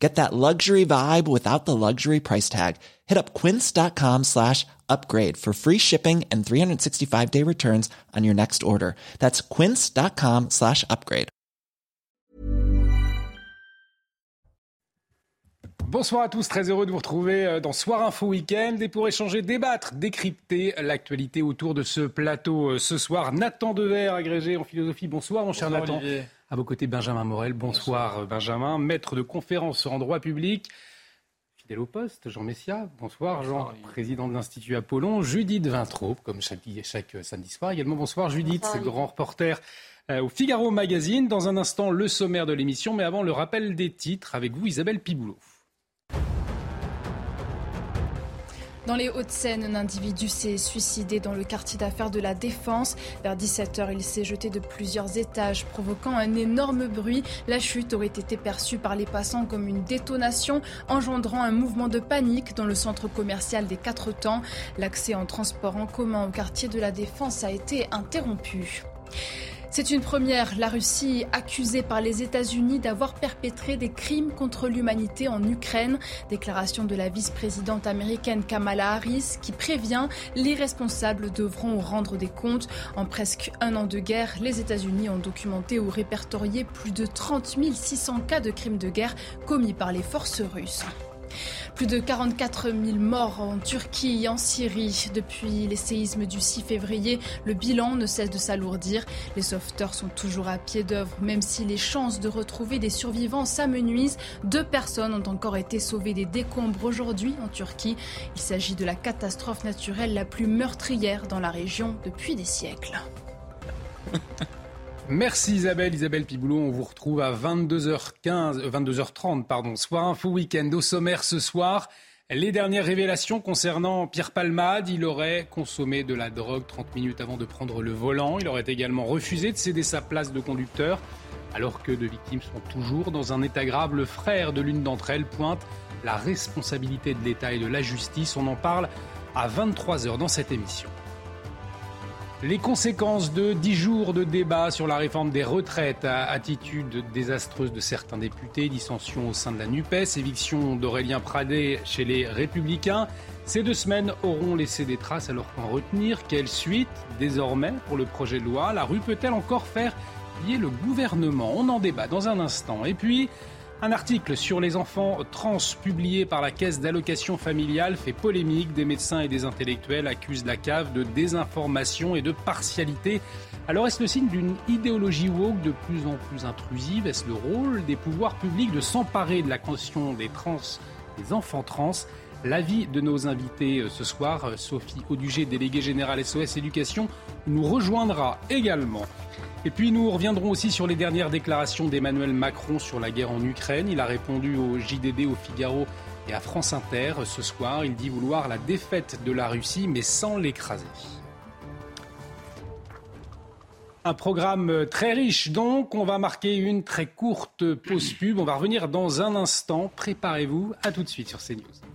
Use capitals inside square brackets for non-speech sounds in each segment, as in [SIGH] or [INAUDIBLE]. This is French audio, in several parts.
Get that luxury vibe without the luxury price tag. Hit up quince.com slash upgrade for free shipping and 365 day returns on your next order. That's quince.com slash upgrade. Bonsoir à tous, très heureux de vous retrouver euh, dans Soir Info Week-end et pour échanger, débattre, décrypter l'actualité autour de ce plateau euh, ce soir. Nathan Dever, agrégé en philosophie. Bonsoir mon cher Nathan. Olivier. À vos côtés, Benjamin Morel. Bonsoir, Benjamin, maître de conférence en droit public. Fidèle au poste, Jean Messia. Bonsoir, Jean, président de l'Institut Apollon. Judith Vintraube, comme chaque, chaque samedi soir également. Bonsoir, Judith, Bonsoir, grand reporter euh, au Figaro Magazine. Dans un instant, le sommaire de l'émission, mais avant, le rappel des titres avec vous, Isabelle Piboulot. Dans les Hauts-de-Seine, un individu s'est suicidé dans le quartier d'affaires de la Défense. Vers 17h, il s'est jeté de plusieurs étages, provoquant un énorme bruit. La chute aurait été perçue par les passants comme une détonation, engendrant un mouvement de panique dans le centre commercial des Quatre Temps. L'accès en transport en commun au quartier de la Défense a été interrompu. C'est une première. La Russie accusée par les États-Unis d'avoir perpétré des crimes contre l'humanité en Ukraine. Déclaration de la vice-présidente américaine Kamala Harris qui prévient les responsables devront rendre des comptes. En presque un an de guerre, les États-Unis ont documenté ou répertorié plus de 30 600 cas de crimes de guerre commis par les forces russes. Plus de 44 000 morts en Turquie et en Syrie. Depuis les séismes du 6 février, le bilan ne cesse de s'alourdir. Les sauveteurs sont toujours à pied d'œuvre, même si les chances de retrouver des survivants s'amenuisent. Deux personnes ont encore été sauvées des décombres aujourd'hui en Turquie. Il s'agit de la catastrophe naturelle la plus meurtrière dans la région depuis des siècles. [LAUGHS] Merci Isabelle, Isabelle Piboulot. On vous retrouve à 22h15, euh, 22h30, pardon. Soir Info Week-end au sommaire ce soir. Les dernières révélations concernant Pierre Palmade, il aurait consommé de la drogue 30 minutes avant de prendre le volant. Il aurait également refusé de céder sa place de conducteur. Alors que deux victimes sont toujours dans un état grave, le frère de l'une d'entre elles pointe la responsabilité de l'État et de la justice. On en parle à 23h dans cette émission. Les conséquences de 10 jours de débat sur la réforme des retraites, attitude désastreuse de certains députés, dissension au sein de la NUPES, éviction d'Aurélien Pradé chez les Républicains. Ces deux semaines auront laissé des traces, alors qu'en retenir Quelle suite désormais pour le projet de loi? La rue peut-elle encore faire plier le gouvernement? On en débat dans un instant. Et puis, un article sur les enfants trans publié par la Caisse d'allocation familiale fait polémique. Des médecins et des intellectuels accusent la CAF de désinformation et de partialité. Alors est-ce le signe d'une idéologie woke de plus en plus intrusive? Est-ce le rôle des pouvoirs publics de s'emparer de la question des trans, des enfants trans? L'avis de nos invités euh, ce soir, euh, Sophie Audugé, déléguée générale SOS Éducation, nous rejoindra également. Et puis nous reviendrons aussi sur les dernières déclarations d'Emmanuel Macron sur la guerre en Ukraine. Il a répondu au JDD, au Figaro et à France Inter ce soir. Il dit vouloir la défaite de la Russie, mais sans l'écraser. Un programme très riche, donc on va marquer une très courte pause pub. On va revenir dans un instant. Préparez-vous. À tout de suite sur CNews.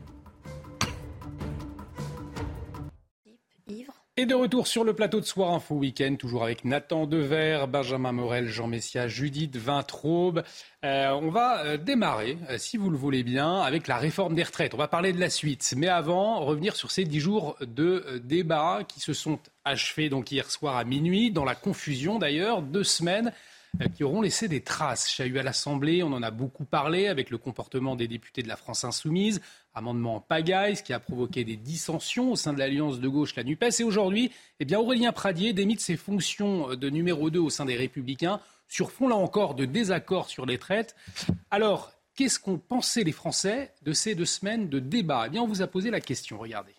Et de retour sur le plateau de Soir Info Week-end, toujours avec Nathan Dever, Benjamin Morel, Jean Messia, Judith Vintraube. Euh, on va euh, démarrer, euh, si vous le voulez bien, avec la réforme des retraites. On va parler de la suite. Mais avant, revenir sur ces dix jours de débat qui se sont achevés donc hier soir à minuit, dans la confusion d'ailleurs, deux semaines qui auront laissé des traces. Chahut à l'Assemblée, on en a beaucoup parlé avec le comportement des députés de la France Insoumise, amendement en pagaille, ce qui a provoqué des dissensions au sein de l'alliance de gauche, la NUPES. Et aujourd'hui, eh bien, Aurélien Pradier démite ses fonctions de numéro 2 au sein des Républicains sur fond, là encore, de désaccords sur les traites. Alors, qu'est-ce qu'ont pensé les Français de ces deux semaines de débat? Eh bien, on vous a posé la question, regardez.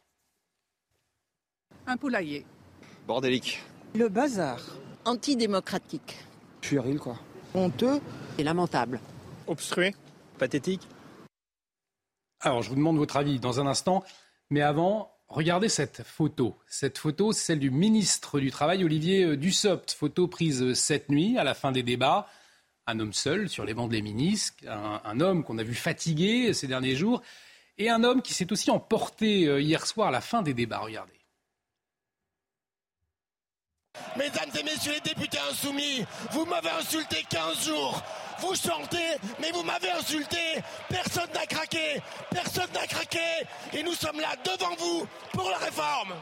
Un poulailler. Bordélique. Le bazar. antidémocratique, Puéril, quoi. Honteux. et lamentable. Obstrué. Pathétique. Alors, je vous demande votre avis dans un instant. Mais avant, regardez cette photo. Cette photo, c'est celle du ministre du Travail, Olivier Dussopt. Photo prise cette nuit, à la fin des débats. Un homme seul sur les bancs des ministres, un, homme qu'on a vu fatigué ces derniers jours, et un homme qui s'est aussi emporté euh, hier soir à la fin des débats. Regardez. Mesdames et messieurs les députés insoumis, vous m'avez insulté 15 jours. Vous chantez, mais vous m'avez insulté. Personne n'a craqué. Personne n'a craqué. Et nous sommes là devant vous pour la réforme.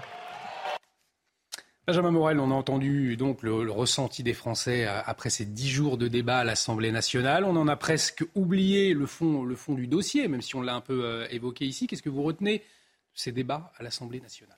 Benjamin Morel, on a entendu donc le, ressenti des Français euh, après ces dix jours de débat à l'Assemblée nationale. On en a presque oublié le fond, le fond du dossier, même si on l'a un peu euh, évoqué ici. Qu'est-ce que vous retenez de ces débats à l'Assemblée nationale?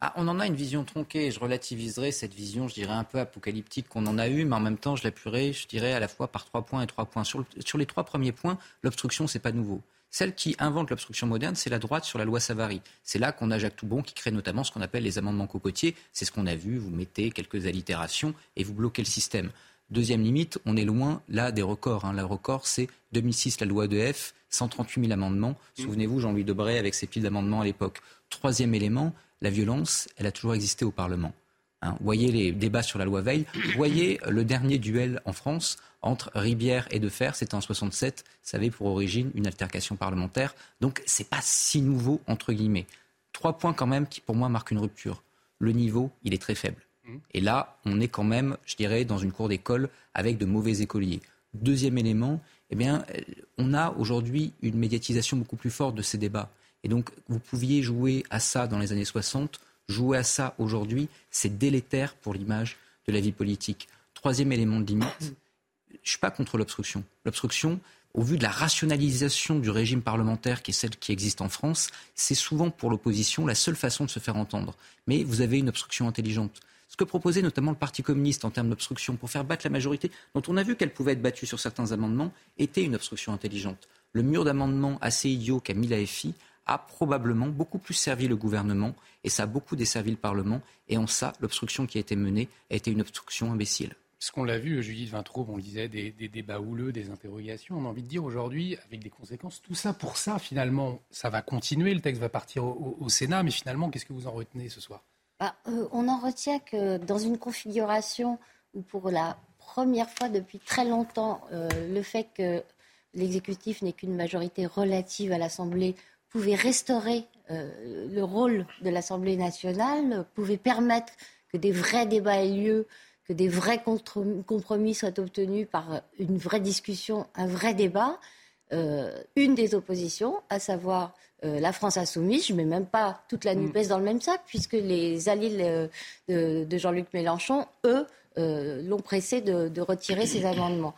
Ah, on en a une vision tronquée. Je relativiserai cette vision, je dirais, un peu apocalyptique qu'on en a eue, mais en même temps, je l'appuierai, je dirais, à la fois par trois points et trois points. Sur, sur les trois premiers points, l'obstruction, c'est pas nouveau. Celle qui invente l'obstruction moderne, c'est la droite sur la loi Savary. C'est là qu'on a Jacques Toubon qui crée notamment ce qu'on appelle les amendements cocotiers. C'est ce qu'on a vu. Vous mettez quelques allitérations et vous bloquez le système. Deuxième limite, on est loin là des records. Hein. Le record, c'est 2006, la loi de F, 138 000 amendements. Mmh. Souvenez-vous, Jean-Louis Debray avec ses piles d'amendements à l'époque. Troisième élément, la violence, elle a toujours existé au Parlement. Hein. voyez les débats sur la loi Veil. Voyez le dernier duel en France entre Ribière et Defer. C'était en 67. Ça avait pour origine une altercation parlementaire. Donc, c'est pas si nouveau, entre guillemets. Trois points quand même qui, pour moi, marquent une rupture. Le niveau, il est très faible. Et là, on est quand même, je dirais, dans une cour d'école avec de mauvais écoliers. Deuxième élément, eh bien, on a aujourd'hui une médiatisation beaucoup plus forte de ces débats. Et donc, vous pouviez jouer à ça dans les années 60, jouer à ça aujourd'hui, c'est délétère pour l'image de la vie politique. Troisième élément de limite, je ne suis pas contre l'obstruction. L'obstruction, au vu de la rationalisation du régime parlementaire qui est celle qui existe en France, c'est souvent pour l'opposition la seule façon de se faire entendre. Mais vous avez une obstruction intelligente. Ce que proposait notamment le Parti communiste en termes d'obstruction pour faire battre la majorité, dont on a vu qu'elle pouvait être battue sur certains amendements, était une obstruction intelligente. Le mur d'amendements assez idiot qu'a mis la FI a probablement beaucoup plus servi le gouvernement et ça a beaucoup desservi le Parlement. Et en ça, l'obstruction qui a été menée a été une obstruction imbécile. Ce qu'on l'a vu, Judith Vintraube, on le disait, des, débats houleux, des interrogations. On a envie de dire aujourd'hui, avec des conséquences, tout ça pour ça, finalement, ça va continuer. Le texte va partir au, Sénat, mais finalement, qu'est-ce que vous en retenez ce soir? Bah, euh, On en retient que dans une configuration où, pour la première fois depuis très longtemps, euh, le fait que l'exécutif n'ait qu'une majorité relative à l'Assemblée pouvait restaurer euh, le rôle de l'Assemblée nationale, pouvait permettre que des vrais débats aient lieu, que des vrais compromis soient obtenus par une vraie discussion, un vrai débat. Euh, une des oppositions, à savoir euh, la France insoumise, je ne mets même pas toute la mm. NUPES dans le même sac, puisque les alliés de, Jean-Luc Mélenchon, eux, l'ont pressé de, de, retirer ces amendements,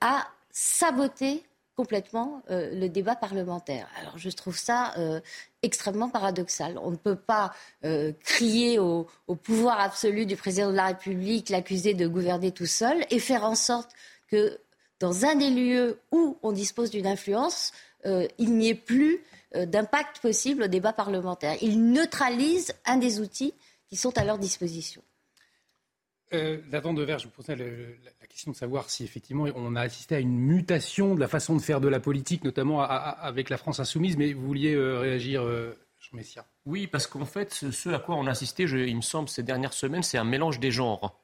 a saboté complètement euh, le débat parlementaire. Alors je trouve ça euh, extrêmement paradoxal. On ne peut pas euh, crier au, pouvoir absolu du président de la République, l'accuser de gouverner tout seul et faire en sorte que dans un des lieux où on dispose d'une influence, il n'y ait plus d'impact possible au débat parlementaire. Il neutralise un des outils qui sont à leur disposition. Euh, de verre, je vous posais la question de savoir si effectivement on a assisté à une mutation de la façon de faire de la politique, notamment avec la France insoumise, mais vous vouliez euh, réagir, euh, Jean Messia? Oui, parce qu'en fait, ce, à quoi on a assisté, il me semble, ces dernières semaines, c'est un mélange des genres.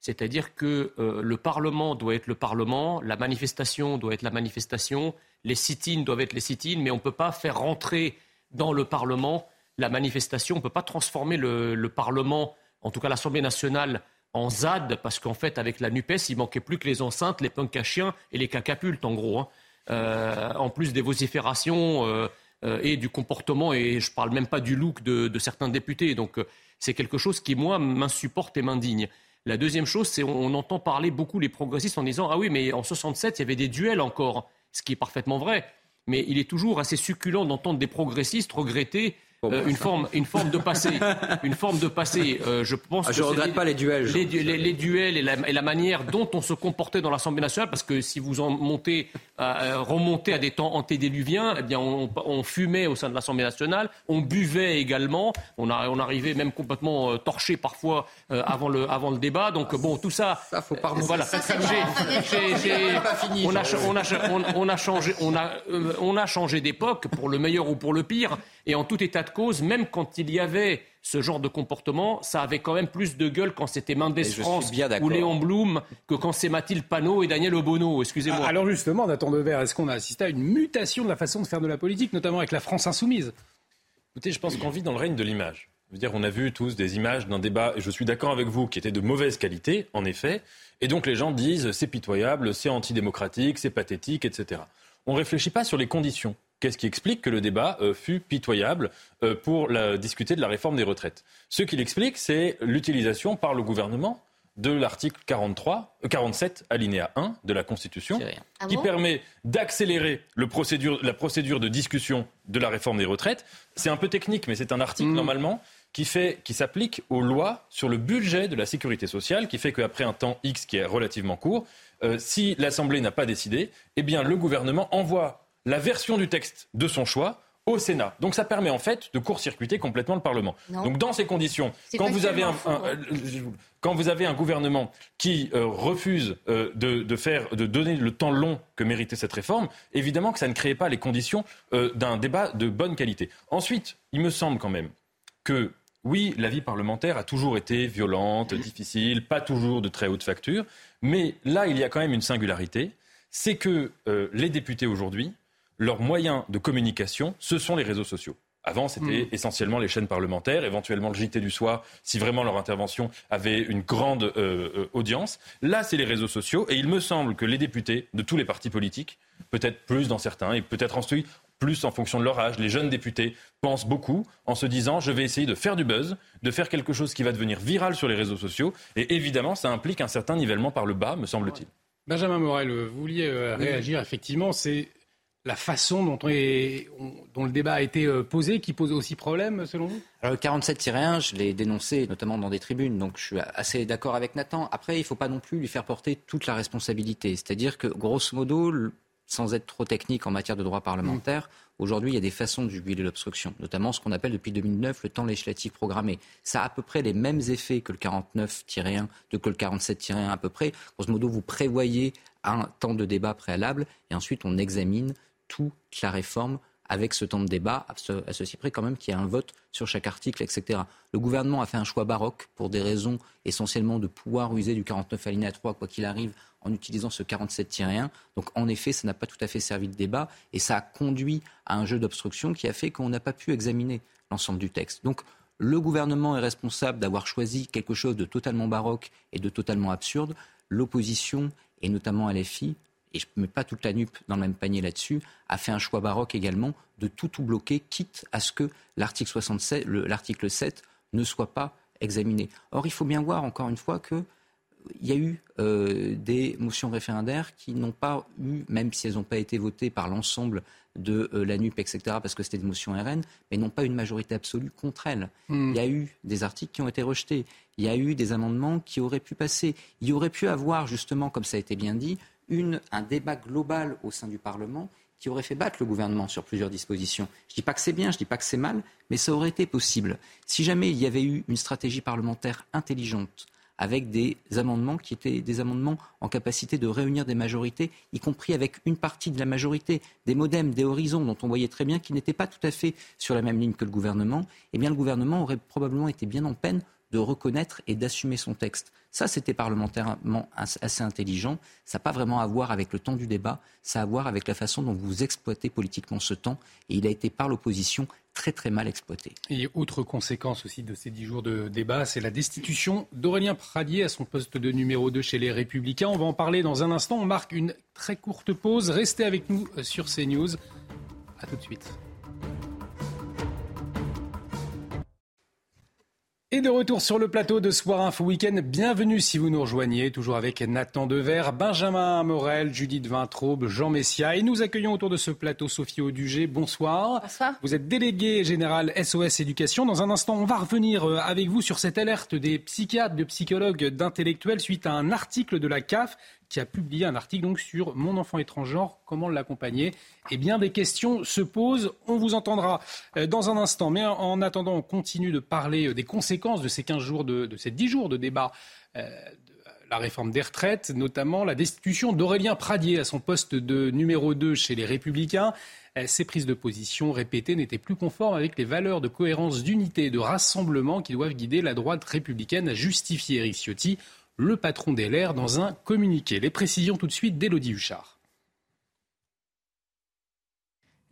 C'est-à-dire que euh, le Parlement doit être le Parlement, la manifestation doit être la manifestation, les sit-ins doivent être les sit-ins, mais on ne peut pas faire rentrer dans le Parlement la manifestation, on ne peut pas transformer le Parlement, en tout cas l'Assemblée nationale, en ZAD, parce qu'en fait, avec la NUPES, il manquait plus que les enceintes, les punks à chiens et les cacapultes, en gros. Hein. Euh, en plus des vociférations euh, euh, et du comportement, et je parle même pas du look de, certains députés. Donc, c'est quelque chose qui, moi, m'insupporte et m'indigne. La deuxième chose, c'est on, entend parler beaucoup les progressistes en disant Ah oui, mais en 67, il y avait des duels encore, ce qui est parfaitement vrai. Mais il est toujours assez succulent d'entendre des progressistes regretter euh, une, forme, une forme de passé. [LAUGHS] une forme de passé. Euh, je pense ah, je ne regrette pas les duels. Les, les, duels et la, et la, manière dont on se comportait dans l'Assemblée nationale, parce que si vous en montez, euh, remontez à des temps antédiluviens, eh bien on, on, fumait au sein de l'Assemblée nationale, on buvait également, on, a, on arrivait même complètement torché parfois avant, le, avant le débat. Donc bon, tout ça. Ça faut pas voilà. on a, on a, on a changé, on a, on a changé d'époque pour le meilleur ou pour le pire. Et en tout état de cause, même quand il y avait ce genre de comportement, ça avait quand même plus de gueule quand c'était Mendes France ou Léon Blum que quand c'est Mathilde Panot et Daniel Obono. Excusez-moi. Alors justement, Nathan Devers, est-ce qu'on a assisté à une mutation de la façon de faire de la politique, notamment avec la France insoumise? Écoutez, je pense qu'on vit dans le règne de l'image. Je veux dire, on a vu tous des images d'un débat, et je suis d'accord avec vous, qui était de mauvaise qualité, en effet. Et donc les gens disent c'est pitoyable, c'est antidémocratique, c'est pathétique, etc. On ne réfléchit pas sur les conditions. Qu'est-ce qui explique que le débat euh, fut pitoyable euh, pour discuter de la réforme des retraites? Ce qui l'explique, c'est l'utilisation par le gouvernement de l'article 43, 47, euh, alinéa 1 de la Constitution, ah qui permet d'accélérer la procédure de discussion de la réforme des retraites. C'est un peu technique, mais c'est un article mmh. normalement qui, fait, qui s'applique aux lois sur le budget de la sécurité sociale, qui fait qu'après un temps X qui est relativement court, si l'Assemblée n'a pas décidé, eh bien le gouvernement envoie la version du texte de son choix au Sénat. Donc ça permet en fait de court-circuiter complètement le Parlement. Donc dans ces conditions, quand vous, avez un, euh, quand vous avez un gouvernement qui euh, refuse euh, de, faire, de donner le temps long que méritait cette réforme, évidemment que ça ne crée pas les conditions d'un débat de bonne qualité. Ensuite, il me semble quand même que oui, la vie parlementaire a toujours été violente, difficile, pas toujours de très haute facture, mais là, il y a quand même une singularité, c'est que les députés aujourd'hui leurs moyens de communication, ce sont les réseaux sociaux. Avant, c'était hmm. essentiellement les chaînes parlementaires, éventuellement le JT du soir, si vraiment leur intervention avait une grande euh, euh, audience. Là, c'est les réseaux sociaux, et il me semble que les députés de tous les partis politiques, peut-être plus dans certains, et peut-être ensuite plus en fonction de leur âge, les jeunes députés pensent beaucoup en se disant je vais essayer de faire du buzz, de faire quelque chose qui va devenir viral sur les réseaux sociaux, et évidemment, ça implique un certain nivellement par le bas, me semble-t-il. Benjamin Morel, vous vouliez euh, réagir, effectivement, c'est la façon dont, le débat a été euh, posé qui pose aussi problème, selon vous? Alors, le 47-1, je l'ai dénoncé, notamment dans des tribunes, donc je suis assez d'accord avec Nathan. Après, il ne faut pas non plus lui faire porter toute la responsabilité. C'est-à-dire que, grosso modo, sans être trop technique en matière de droit parlementaire, mm. aujourd'hui, il y a des façons de juguler l'obstruction, notamment ce qu'on appelle depuis 2009 le temps législatif programmé. Ça a à peu près les mêmes effets que le 49-1, que le 47-1 à peu près. Grosso modo, vous prévoyez un temps de débat préalable et ensuite on examine toute la réforme avec ce temps de débat, à, ceci près quand même qu'il y a un vote sur chaque article, etc. Le gouvernement a fait un choix baroque pour des raisons essentiellement de pouvoir user du 49 alinéa 3, quoi qu'il arrive, en utilisant ce 47-1. Donc en effet, ça n'a pas tout à fait servi de débat et ça a conduit à un jeu d'obstruction qui a fait qu'on n'a pas pu examiner l'ensemble du texte. Donc le gouvernement est responsable d'avoir choisi quelque chose de totalement baroque et de totalement absurde. L'opposition, et notamment LFI, et je ne mets pas toute la nupe dans le même panier là-dessus, a fait un choix baroque également de tout tout bloquer, quitte à ce que l'article 67, l'article 7 ne soit pas examiné. Or, il faut bien voir encore une fois que il y a eu euh, des motions référendaires qui n'ont pas eu, même si elles n'ont pas été votées par l'ensemble de euh, la NUP, etc., parce que c'était des motions RN, mais n'ont pas une majorité absolue contre elles. Hmm. Il y a eu des articles qui ont été rejetés. Il y a eu des amendements qui auraient pu passer. Il y aurait pu avoir, justement, comme ça a été bien dit, un débat global au sein du Parlement qui aurait fait battre le gouvernement sur plusieurs dispositions. Je ne dis pas que c'est bien, je ne dis pas que c'est mal, mais ça aurait été possible. Si jamais il y avait eu une stratégie parlementaire intelligente, avec des amendements qui étaient des amendements en capacité de réunir des majorités, y compris avec une partie de la majorité, des modems, des horizons, dont on voyait très bien qu'ils n'étaient pas tout à fait sur la même ligne que le gouvernement, eh bien le gouvernement aurait probablement été bien en peine de reconnaître et d'assumer son texte. Ça, c'était parlementairement assez intelligent. Ça n'a pas vraiment à voir avec le temps du débat, ça a à voir avec la façon dont vous exploitez politiquement ce temps. Et il a été par l'opposition très très mal exploité. Et autre conséquence aussi de ces dix jours de débat, c'est la destitution d'Aurélien Pradier à son poste de numéro 2 chez les Républicains. On va en parler dans un instant. On marque une très courte pause. Restez avec nous sur CNews. A tout de suite. Et de retour sur le plateau de Soir Info Week-end, bienvenue si vous nous rejoignez, toujours avec Nathan Dever, Benjamin Morel, Judith Vintraube, Jean Messia. Et nous accueillons autour de ce plateau Sophie Audugé. Bonsoir. Bonsoir. Vous êtes délégué général SOS Éducation. Dans un instant, on va revenir euh, avec vous sur cette alerte des psychiatres, de psychologues, d'intellectuels suite à un article de la CAF qui a publié un article donc sur Mon enfant étranger, comment l'accompagner. Et bien des questions se posent, on vous entendra euh, dans un instant. Mais en attendant, on continue de parler euh, des conséquences de ces 15 jours, de, ces 10 jours de débat. Euh, la réforme des retraites, notamment la destitution d'Aurélien Pradier à son poste de numéro 2 chez les Républicains. Ces prises de position répétées n'étaient plus conformes avec les valeurs de cohérence, d'unité et de rassemblement qui doivent guider la droite républicaine, a justifié Eric Ciotti, le patron des LR, dans un communiqué. Les précisions tout de suite d'Élodie Huchard.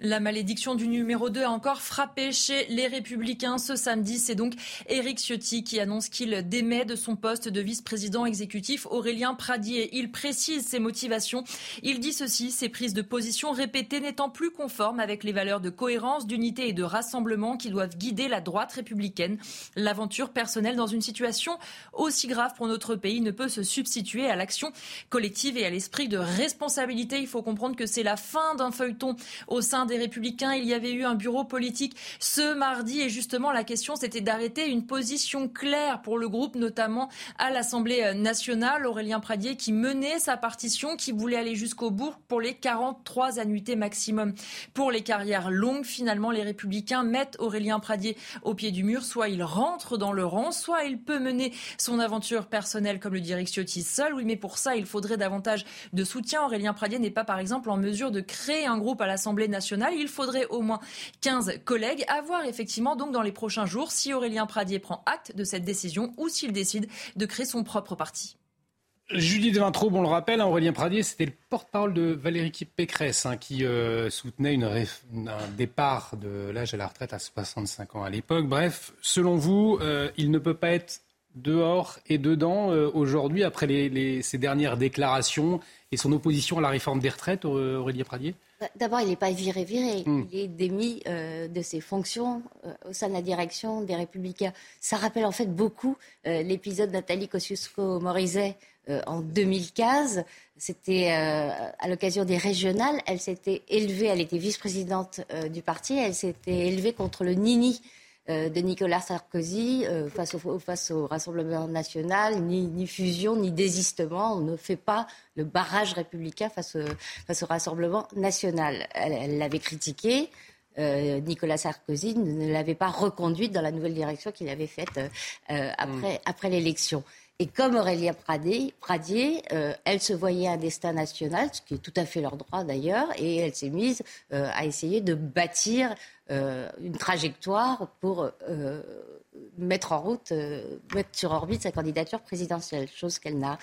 La malédiction du numéro 2 a encore frappé chez les Républicains ce samedi. C'est donc Éric Ciotti qui annonce qu'il démet de son poste de vice-président exécutif Aurélien Pradier. Il précise ses motivations. Il dit ceci, ses prises de position répétées n'étant plus conformes avec les valeurs de cohérence, d'unité et de rassemblement qui doivent guider la droite républicaine. L'aventure personnelle dans une situation aussi grave pour notre pays ne peut se substituer à l'action collective et à l'esprit de responsabilité. Il faut comprendre que c'est la fin d'un feuilleton au sein des Républicains, il y avait eu un bureau politique ce mardi et justement la question c'était d'arrêter une position claire pour le groupe, notamment à l'Assemblée nationale. Aurélien Pradier qui menait sa partition, qui voulait aller jusqu'au bout pour les 43 annuités maximum pour les carrières longues. Finalement, les Républicains mettent Aurélien Pradier au pied du mur. Soit il rentre dans le rang, soit il peut mener son aventure personnelle, comme le Eric Ciotti, seul. Oui, mais pour ça, il faudrait davantage de soutien. Aurélien Pradier n'est pas, par exemple, en mesure de créer un groupe à l'Assemblée nationale il faudrait au moins 15 collègues. À voir effectivement donc dans les prochains jours si Aurélien Pradier prend acte de cette décision ou s'il décide de créer son propre parti. Judith Vintraube, on le rappelle, hein, Aurélien Pradier, c'était le porte-parole de Valérie Pécresse hein, qui euh, soutenait une un départ de l'âge à la retraite à 65 ans à l'époque. Bref, selon vous, euh, il ne peut pas être dehors et dedans euh, aujourd'hui après les, ces dernières déclarations et son opposition à la réforme des retraites, Aurélien Pradier? D'abord, il n'est pas viré-viré. Hmm. Il est démis euh, de ses fonctions euh, au sein de la direction des Républicains. Ça rappelle en fait beaucoup euh, l'épisode Nathalie Kosciusko-Morizet en 2015. C'était à l'occasion des régionales. Elle s'était élevée, elle était vice-présidente du parti, elle s'était élevée contre le Nini euh, de Nicolas Sarkozy euh, face, au, face, au, Rassemblement national, ni, fusion, ni désistement. On ne fait pas le barrage républicain face, face au Rassemblement national. Elle l'avait critiqué. Euh, Nicolas Sarkozy ne l'avait pas reconduite dans la nouvelle direction qu'il avait faite après, mm. après l'élection. Et comme Aurélia Pradier, Pradier elle se voyait un destin national, ce qui est tout à fait leur droit d'ailleurs, et elle s'est mise à essayer de bâtir euh, une trajectoire pour euh, mettre en route, euh, mettre sur orbite sa candidature présidentielle, chose qu'elle n'a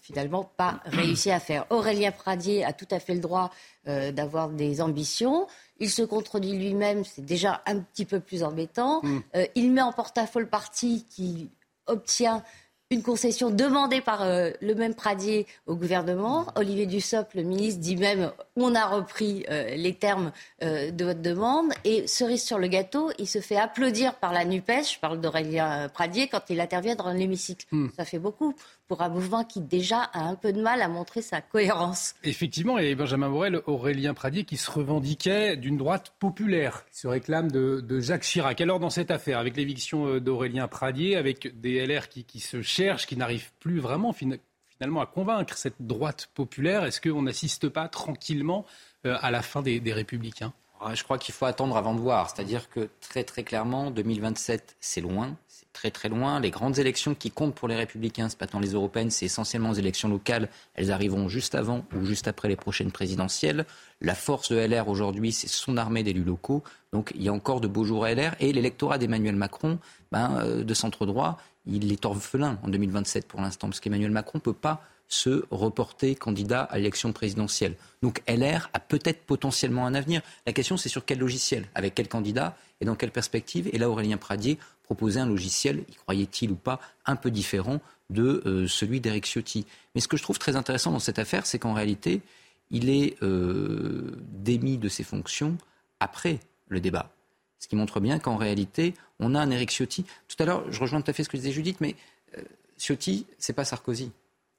finalement pas réussi à faire. Aurélien Pradier a tout à fait le droit d'avoir des ambitions. Il se contredit lui-même, c'est déjà un petit peu plus embêtant. Mm. il met en porte-à-faux le parti qui obtient une concession demandée par euh, le même Pradier au gouvernement. Olivier Dussopt, le ministre, dit même on a repris euh, les termes euh, de votre demande. Et cerise sur le gâteau, il se fait applaudir par la NUPES, je parle d'Aurélien Pradier, quand il intervient dans l'hémicycle. Hmm. Ça fait beaucoup pour un mouvement qui déjà a un peu de mal à montrer sa cohérence. Effectivement, et Benjamin Morel, Aurélien Pradier qui se revendiquait d'une droite populaire, qui se réclame de, Jacques Chirac. Alors dans cette affaire, avec l'éviction euh, d'Aurélien Pradier, avec des LR qui, se cherchent, qui n'arrivent plus vraiment finalement à convaincre cette droite populaire, est-ce qu'on n'assiste pas tranquillement euh, à la fin des, des républicains? Je crois qu'il faut attendre avant de voir. C'est-à-dire que très très clairement, 2027, c'est loin très très loin. Les grandes élections qui comptent pour les républicains, c'est pas tant les européennes, c'est essentiellement les élections locales. Elles arriveront juste avant ou juste après les prochaines présidentielles. La force de LR aujourd'hui, c'est son armée d'élus locaux. Donc il y a encore de beaux jours à LR. Et l'électorat d'Emmanuel Macron, ben, euh, de centre droit, il est orphelin en 2027 pour l'instant, parce qu'Emmanuel Macron ne peut pas se reporter candidat à l'élection présidentielle. Donc LR a peut-être potentiellement un avenir. La question, c'est sur quel logiciel, avec quel candidat et dans quelle perspective. Et là, Aurélien Pradier proposait un logiciel, y croyait-il ou pas, un peu différent de euh, celui d'Eric Ciotti. Mais ce que je trouve très intéressant dans cette affaire, c'est qu'en réalité, il est euh, démis de ses fonctions après le débat. Ce qui montre bien qu'en réalité, on a un Eric Ciotti. Tout à l'heure, je rejoins tout à fait ce que disait Judith, mais euh, Ciotti, c'est pas Sarkozy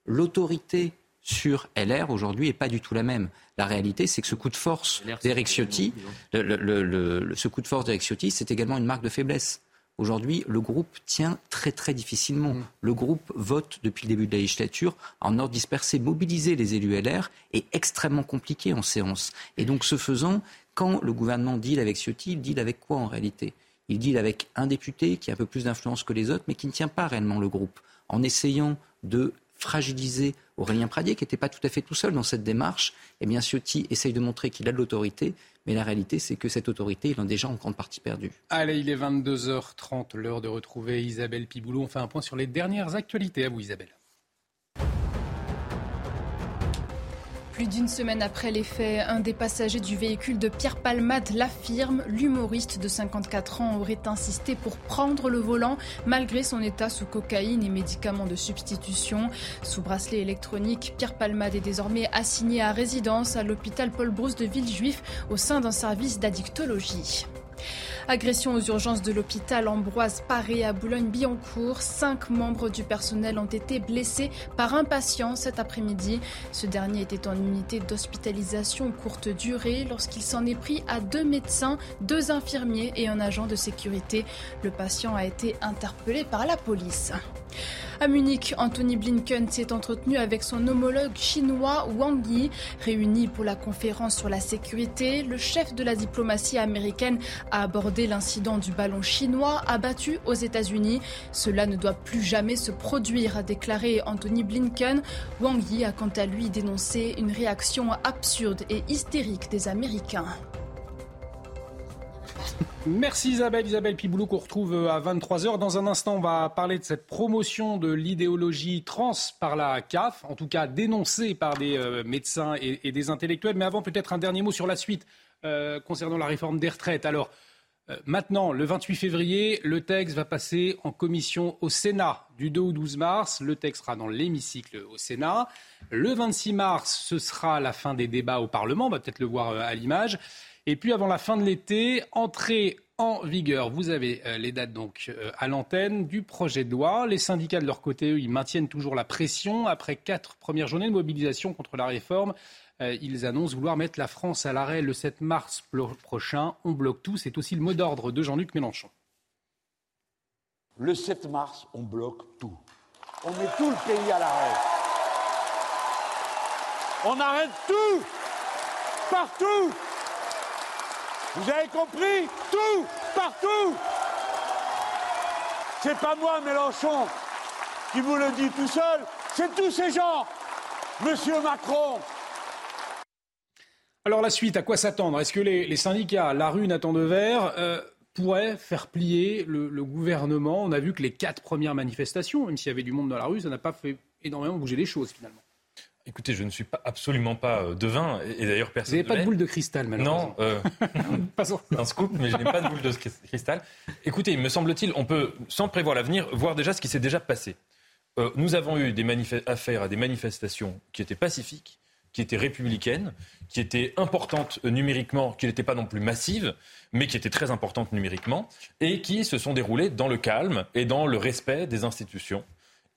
l'autorité sur LR aujourd'hui n'est pas du tout la même. La réalité, c'est que ce coup de force d'Eric Ciotti, ce coup de force d'Eric Ciotti, c'est également une marque de faiblesse. Aujourd'hui, le groupe tient très très difficilement. Mm. Le groupe vote depuis le début de la législature en ordre dispersé. Mobiliser les élus LR est extrêmement compliqué en séance. Et donc, ce faisant, quand le gouvernement deal avec Ciotti, il deal avec quoi en réalité? Il deal avec un député qui a un peu plus d'influence que les autres, mais qui ne tient pas réellement le groupe, en essayant de fragiliser Aurélien Pradier, qui n'était pas tout à fait tout seul dans cette démarche, eh bien Ciotti essaye de montrer qu'il a de l'autorité, mais la réalité, c'est que cette autorité, il en déjà en grande partie perdu. Allez, il est 22h30, l'heure de retrouver Isabelle Piboulot. On fait un point sur les dernières actualités. À vous, Isabelle. Plus d'une semaine après les faits, un des passagers du véhicule de Pierre Palmade l'affirme. L'humoriste de 54 ans aurait insisté pour prendre le volant malgré son état sous cocaïne et médicaments de substitution. Sous bracelet électronique, Pierre Palmade est désormais assigné à résidence à l'hôpital Paul Brousse de Villejuif au sein d'un service d'addictologie. Agression aux urgences de l'hôpital Ambroise Paré à Boulogne-Billancourt. Cinq membres du personnel ont été blessés par un patient cet après-midi. Ce dernier était en unité d'hospitalisation courte durée lorsqu'il s'en est pris à deux médecins, deux infirmiers et un agent de sécurité. Le patient a été interpellé par la police. À Munich, Anthony Blinken s'est entretenu avec son homologue chinois Wang Yi. Réunis pour la conférence sur la sécurité, le chef de la diplomatie américaine a abordé l'incident du ballon chinois abattu aux États-Unis. Cela ne doit plus jamais se produire, a déclaré Anthony Blinken. Wang Yi a quant à lui dénoncé une réaction absurde et hystérique des Américains. Merci Isabelle, Isabelle Piboulot qu'on retrouve euh, à 23h. Dans un instant, on va parler de cette promotion de l'idéologie trans par la CAF, en tout cas dénoncée par des euh, médecins et, des intellectuels. Mais avant, peut-être un dernier mot sur la suite euh, concernant la réforme des retraites. Alors, maintenant, le 28 février, le texte va passer en commission au Sénat du 2 au 12 mars. Le texte sera dans l'hémicycle au Sénat. Le 26 mars, ce sera la fin des débats au Parlement. On va peut-être le voir à l'image. Et puis avant la fin de l'été, entrée en vigueur. Vous avez euh, les dates donc euh, à l'antenne du projet de loi. Les syndicats de leur côté, eux, ils maintiennent toujours la pression. Après quatre premières journées de mobilisation contre la réforme, euh, ils annoncent vouloir mettre la France à l'arrêt le 7 mars prochain. On bloque tout. C'est aussi le mot d'ordre de Jean-Luc Mélenchon. Le 7 mars, on bloque tout. On met tout le pays à l'arrêt. On arrête tout Partout vous avez compris? Tout Partout C'est pas moi, Mélenchon, qui vous le dit tout seul, c'est tous ces gens Monsieur Macron Alors la suite, à quoi s'attendre? Est-ce que les, syndicats, la rue Nathan Devers, euh, pourraient faire plier le, le, gouvernement? On a vu que les quatre premières manifestations, même s'il y avait du monde dans la rue, ça n'a pas fait énormément bouger les choses finalement. Écoutez, je ne suis pas, absolument pas euh, devin, et, d'ailleurs personne. Vous n'avez pas de boule de cristal, malheureusement. Non, euh, [LAUGHS] un scoop, mais je n'ai pas de boule de cristal. Écoutez, me semble-t-il, on peut, sans prévoir l'avenir, voir déjà ce qui s'est déjà passé. Euh, nous avons eu des affaires à des manifestations qui étaient pacifiques, qui étaient républicaines, qui étaient importantes numériquement, qui n'étaient pas non plus massives, mais qui étaient très importantes numériquement, et qui se sont déroulées dans le calme et dans le respect des institutions.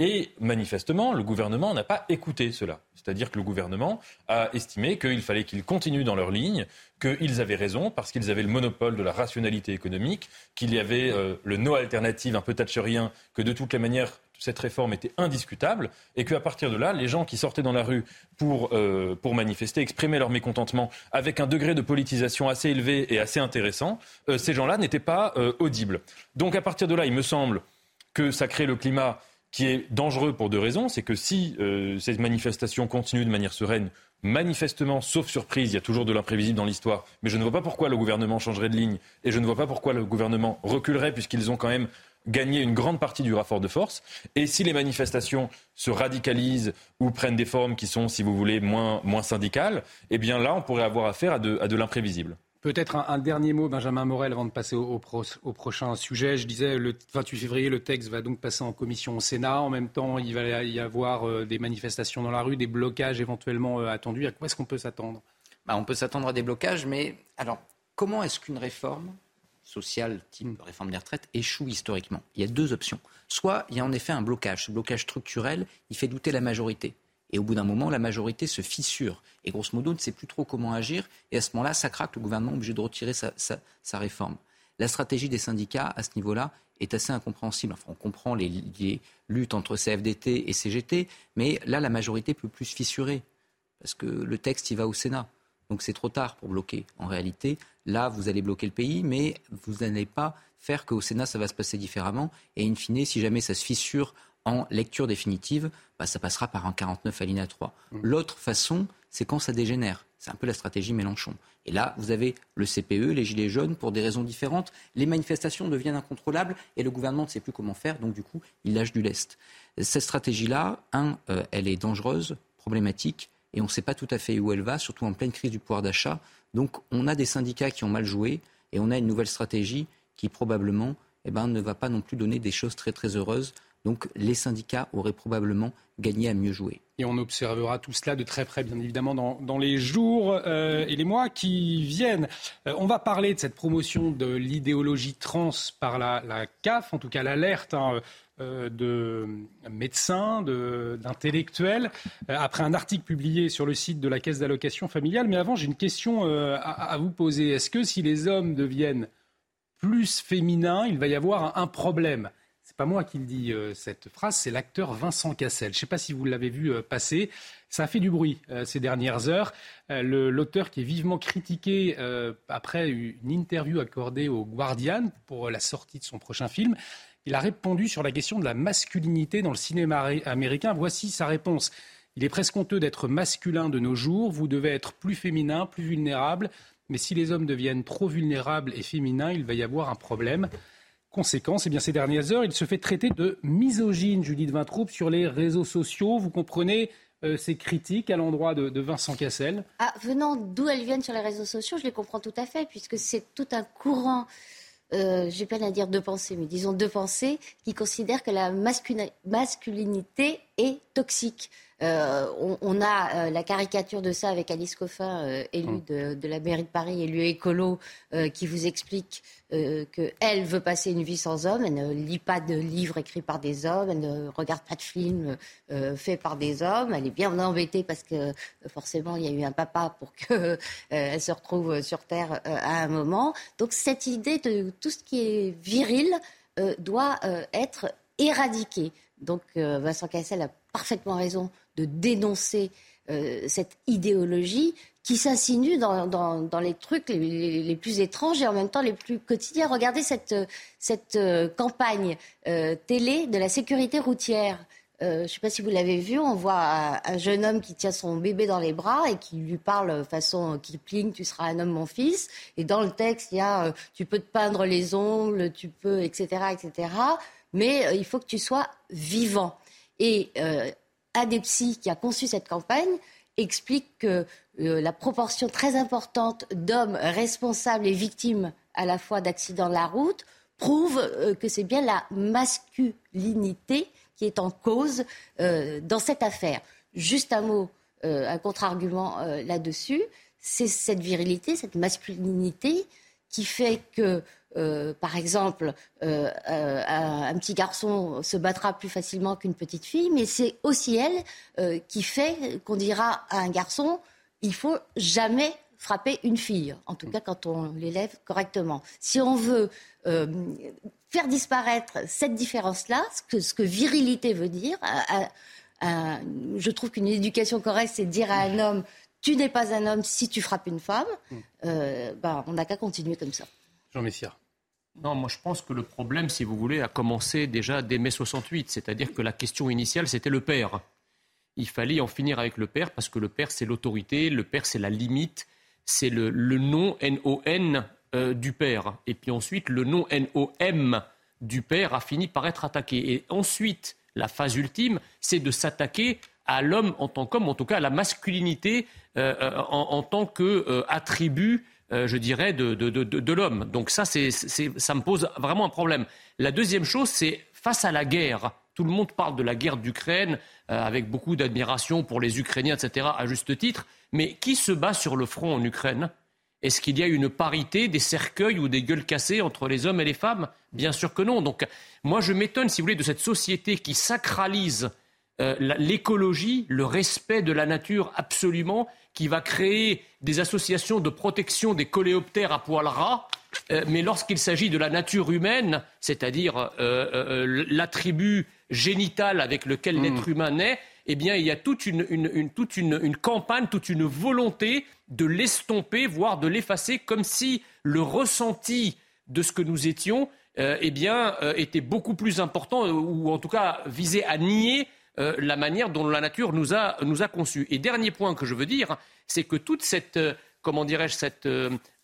Et manifestement, le gouvernement n'a pas écouté cela. C'est-à-dire que le gouvernement a estimé qu'il fallait qu'ils continuent dans leur ligne, qu'ils avaient raison parce qu'ils avaient le monopole de la rationalité économique, qu'il y avait euh, le no alternative un peu thatcherien, que de toutes les manières, cette réforme était indiscutable et qu'à partir de là, les gens qui sortaient dans la rue pour, euh, manifester, exprimer leur mécontentement avec un degré de politisation assez élevé et assez intéressant, euh, ces gens-là n'étaient pas audibles. Donc à partir de là, il me semble que ça crée le climat qui est dangereux pour deux raisons. C'est que si euh, ces manifestations continuent de manière sereine, manifestement, sauf surprise, il y a toujours de l'imprévisible dans l'histoire, mais je ne vois pas pourquoi le gouvernement changerait de ligne et je ne vois pas pourquoi le gouvernement reculerait puisqu'ils ont quand même gagné une grande partie du rapport de force. Et si les manifestations se radicalisent ou prennent des formes qui sont, si vous voulez, moins, moins syndicales, eh bien là, on pourrait avoir affaire à de, à de l'imprévisible. Peut-être un, dernier mot, Benjamin Morel, avant de passer au, prochain sujet. Je disais, le 28 février, le texte va donc passer en commission au Sénat. En même temps, il va y avoir euh, des manifestations dans la rue, des blocages éventuellement euh, attendus. À quoi est-ce qu'on peut s'attendre? Bah, On peut s'attendre à des blocages, mais alors, comment est-ce qu'une réforme sociale, type réforme des retraites, échoue historiquement Il y a deux options. Soit il y a en effet un blocage. Ce blocage structurel, il fait douter la majorité. Et au bout d'un moment, la majorité se fissure. Et grosso modo, ne sait plus trop comment agir. Et à ce moment-là, ça craque, le gouvernement est obligé de retirer sa, réforme. La stratégie des syndicats, à ce niveau-là, est assez incompréhensible. Enfin, on comprend les, luttes entre CFDT et CGT, mais là, la majorité peut plus se fissurer. Parce que le texte, il va au Sénat. Donc c'est trop tard pour bloquer. En réalité, là, vous allez bloquer le pays, mais vous n'allez pas faire qu'au Sénat, ça va se passer différemment. Et in fine, si jamais ça se fissure en lecture définitive, bah, ça passera par un 49 alinéa 3. L'autre façon, c'est quand ça dégénère. C'est un peu la stratégie Mélenchon. Et là, vous avez le CPE, les Gilets jaunes, pour des raisons différentes. Les manifestations deviennent incontrôlables et le gouvernement ne sait plus comment faire, donc du coup, il lâche du lest. Cette stratégie-là, un, euh, elle est dangereuse, problématique, et on ne sait pas tout à fait où elle va, surtout en pleine crise du pouvoir d'achat. Donc on a des syndicats qui ont mal joué et on a une nouvelle stratégie qui probablement eh ben, ne va pas non plus donner des choses très très heureuses donc les syndicats auraient probablement gagné à mieux jouer. Et on observera tout cela de très près, bien évidemment, dans, les jours euh, et les mois qui viennent. Euh, on va parler de cette promotion de l'idéologie trans par la, CAF, en tout cas l'alerte. Hein, euh, de médecins, d'intellectuels, après un article publié sur le site de la Caisse d'allocation familiale. Mais avant, j'ai une question à, vous poser. Est-ce que si les hommes deviennent plus féminins, il va y avoir un problème? C'est pas moi qui le dis euh, cette phrase, c'est l'acteur Vincent Cassel. Je ne sais pas si vous l'avez vu euh, passer. Ça a fait du bruit euh, ces dernières heures. L'auteur qui est vivement critiqué après une interview accordée au Guardian pour la sortie de son prochain film, il a répondu sur la question de la masculinité dans le cinéma américain. Voici sa réponse. Il est presque honteux d'être masculin de nos jours. Vous devez être plus féminin, plus vulnérable. Mais si les hommes deviennent trop vulnérables et féminins, il va y avoir un problème. Conséquence, eh bien, ces dernières heures, il se fait traiter de misogyne, Judith Vintraube, sur les réseaux sociaux. Vous comprenez euh, ces critiques à l'endroit de, Vincent Cassel? Ah, Venant d'où elles viennent sur les réseaux sociaux, je les comprends tout à fait, puisque c'est tout un courant, euh, j'ai peine à dire de pensée, mais disons de pensée, qui considère que la masculinité est toxique. Euh, on, a euh, la caricature de ça avec Alice Coffin, euh, élue mm. de, la mairie de Paris, élue écolo, qui vous explique qu'elle veut passer une vie sans homme. Elle ne lit pas de livres écrits par des hommes, elle ne regarde pas de films faits par des hommes. Elle est bien embêtée parce que forcément, il y a eu un papa pour qu'elle [LAUGHS] se retrouve sur Terre à un moment. Donc cette idée de tout ce qui est viril doit être éradiqué. Donc Vincent Cassel a parfaitement raison de dénoncer euh, cette idéologie qui s'insinue dans, les trucs les, plus étranges et en même temps les plus quotidiens. Regardez cette, cette euh, campagne euh, télé de la sécurité routière. je ne sais pas si vous l'avez vu, on voit un, jeune homme qui tient son bébé dans les bras et qui lui parle façon Kipling, tu seras un homme mon fils. Et dans le texte, il y a tu peux te peindre les ongles, tu peux, etc., etc. Mais il faut que tu sois vivant. Et Adepsi, qui a conçu cette campagne, explique que euh, la proportion très importante d'hommes responsables et victimes à la fois d'accidents de la route prouve euh, que c'est bien la masculinité qui est en cause euh, dans cette affaire. Juste un mot, un contre-argument là-dessus, c'est cette virilité, cette masculinité qui fait que euh, par exemple, euh, euh, un, petit garçon se battra plus facilement qu'une petite fille, mais c'est aussi elle qui fait qu'on dira à un garçon, il faut jamais frapper une fille, en tout cas quand on l'élève correctement. Si on veut faire disparaître cette différence-là, ce que, ce que, virilité veut dire, je trouve qu'une éducation correcte, c'est dire à un homme, tu n'es pas un homme si tu frappes une femme, bah, on n'a qu'à continuer comme ça. Jean Messia. Non, moi je pense que le problème, si vous voulez, a commencé déjà dès mai 68. C'est-à-dire que la question initiale, c'était le père. Il fallait en finir avec le père parce que le père, c'est l'autorité, le père, c'est la limite, c'est le, le, nom N-O-N euh, du père. Et puis ensuite, le nom N-O-M du père a fini par être attaqué. Et ensuite, la phase ultime, c'est de s'attaquer à l'homme en tant qu'homme, en tout cas à la masculinité euh, euh, en, tant qu'attribut euh, je dirais, de, l'homme. Donc ça, ça me pose vraiment un problème. La deuxième chose, c'est face à la guerre. Tout le monde parle de la guerre d'Ukraine euh, avec beaucoup d'admiration pour les Ukrainiens, etc., à juste titre. Mais qui se bat sur le front en Ukraine? Est-ce qu'il y a une parité des cercueils ou des gueules cassées entre les hommes et les femmes? Bien sûr que non. Donc moi, je m'étonne, si vous voulez, de cette société qui sacralise euh, l'écologie, le respect de la nature absolument, qui va créer des associations de protection des coléoptères à poils ras. Euh, mais lorsqu'il s'agit de la nature humaine, c'est-à-dire euh, l'attribut génital avec lequel mmh. l'être humain naît, eh bien, il y a toute une, toute une, campagne, toute une volonté de l'estomper, voire de l'effacer, comme si le ressenti de ce que nous étions eh bien, était beaucoup plus important, ou en tout cas visait à nier la manière dont la nature nous a, nous a conçus. Et dernier point que je veux dire, c'est que toute cette, comment dirais-je, cette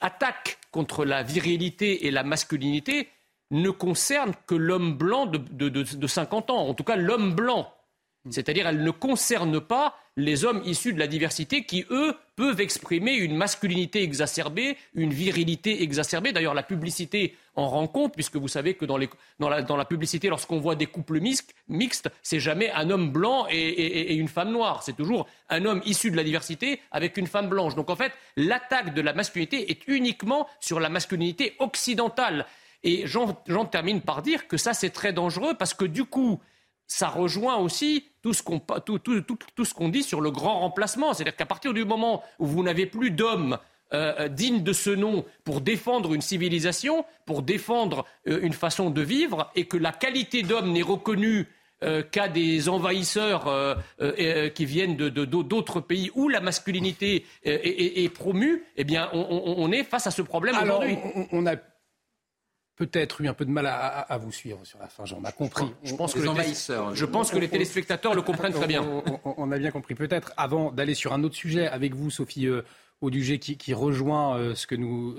attaque contre la virilité et la masculinité ne concerne que l'homme blanc de, de, de 50 ans, en tout cas l'homme blanc. C'est-à-dire, elle ne concerne pas les hommes issus de la diversité qui, eux, peuvent exprimer une masculinité exacerbée, une virilité exacerbée. D'ailleurs, la publicité en rend compte, puisque vous savez que dans, la, publicité, lorsqu'on voit des couples mixtes, c'est jamais un homme blanc et, une femme noire. C'est toujours un homme issu de la diversité avec une femme blanche. Donc, en fait, l'attaque de la masculinité est uniquement sur la masculinité occidentale. Et j'en termine par dire que ça, c'est très dangereux parce que, du coup, ça rejoint aussi tout ce qu'on dit sur le grand remplacement. C'est-à-dire qu'à partir du moment où vous n'avez plus d'hommes euh, euh, dignes de ce nom pour défendre une civilisation, pour défendre euh, une façon de vivre, et que la qualité d'homme n'est reconnue qu'à des envahisseurs qui viennent d'autres pays où la masculinité est, promue, eh bien, on, est face à ce problème aujourd'hui. On, a peut-être eu un peu de mal à, vous suivre sur la fin, j'en ai compris. Je pense, que les, je pense que les téléspectateurs le comprennent très bien. On, a bien compris. Peut-être avant d'aller sur un autre sujet avec vous, Sophie euh, Audugé, qui, qui rejoint euh, ce que nous,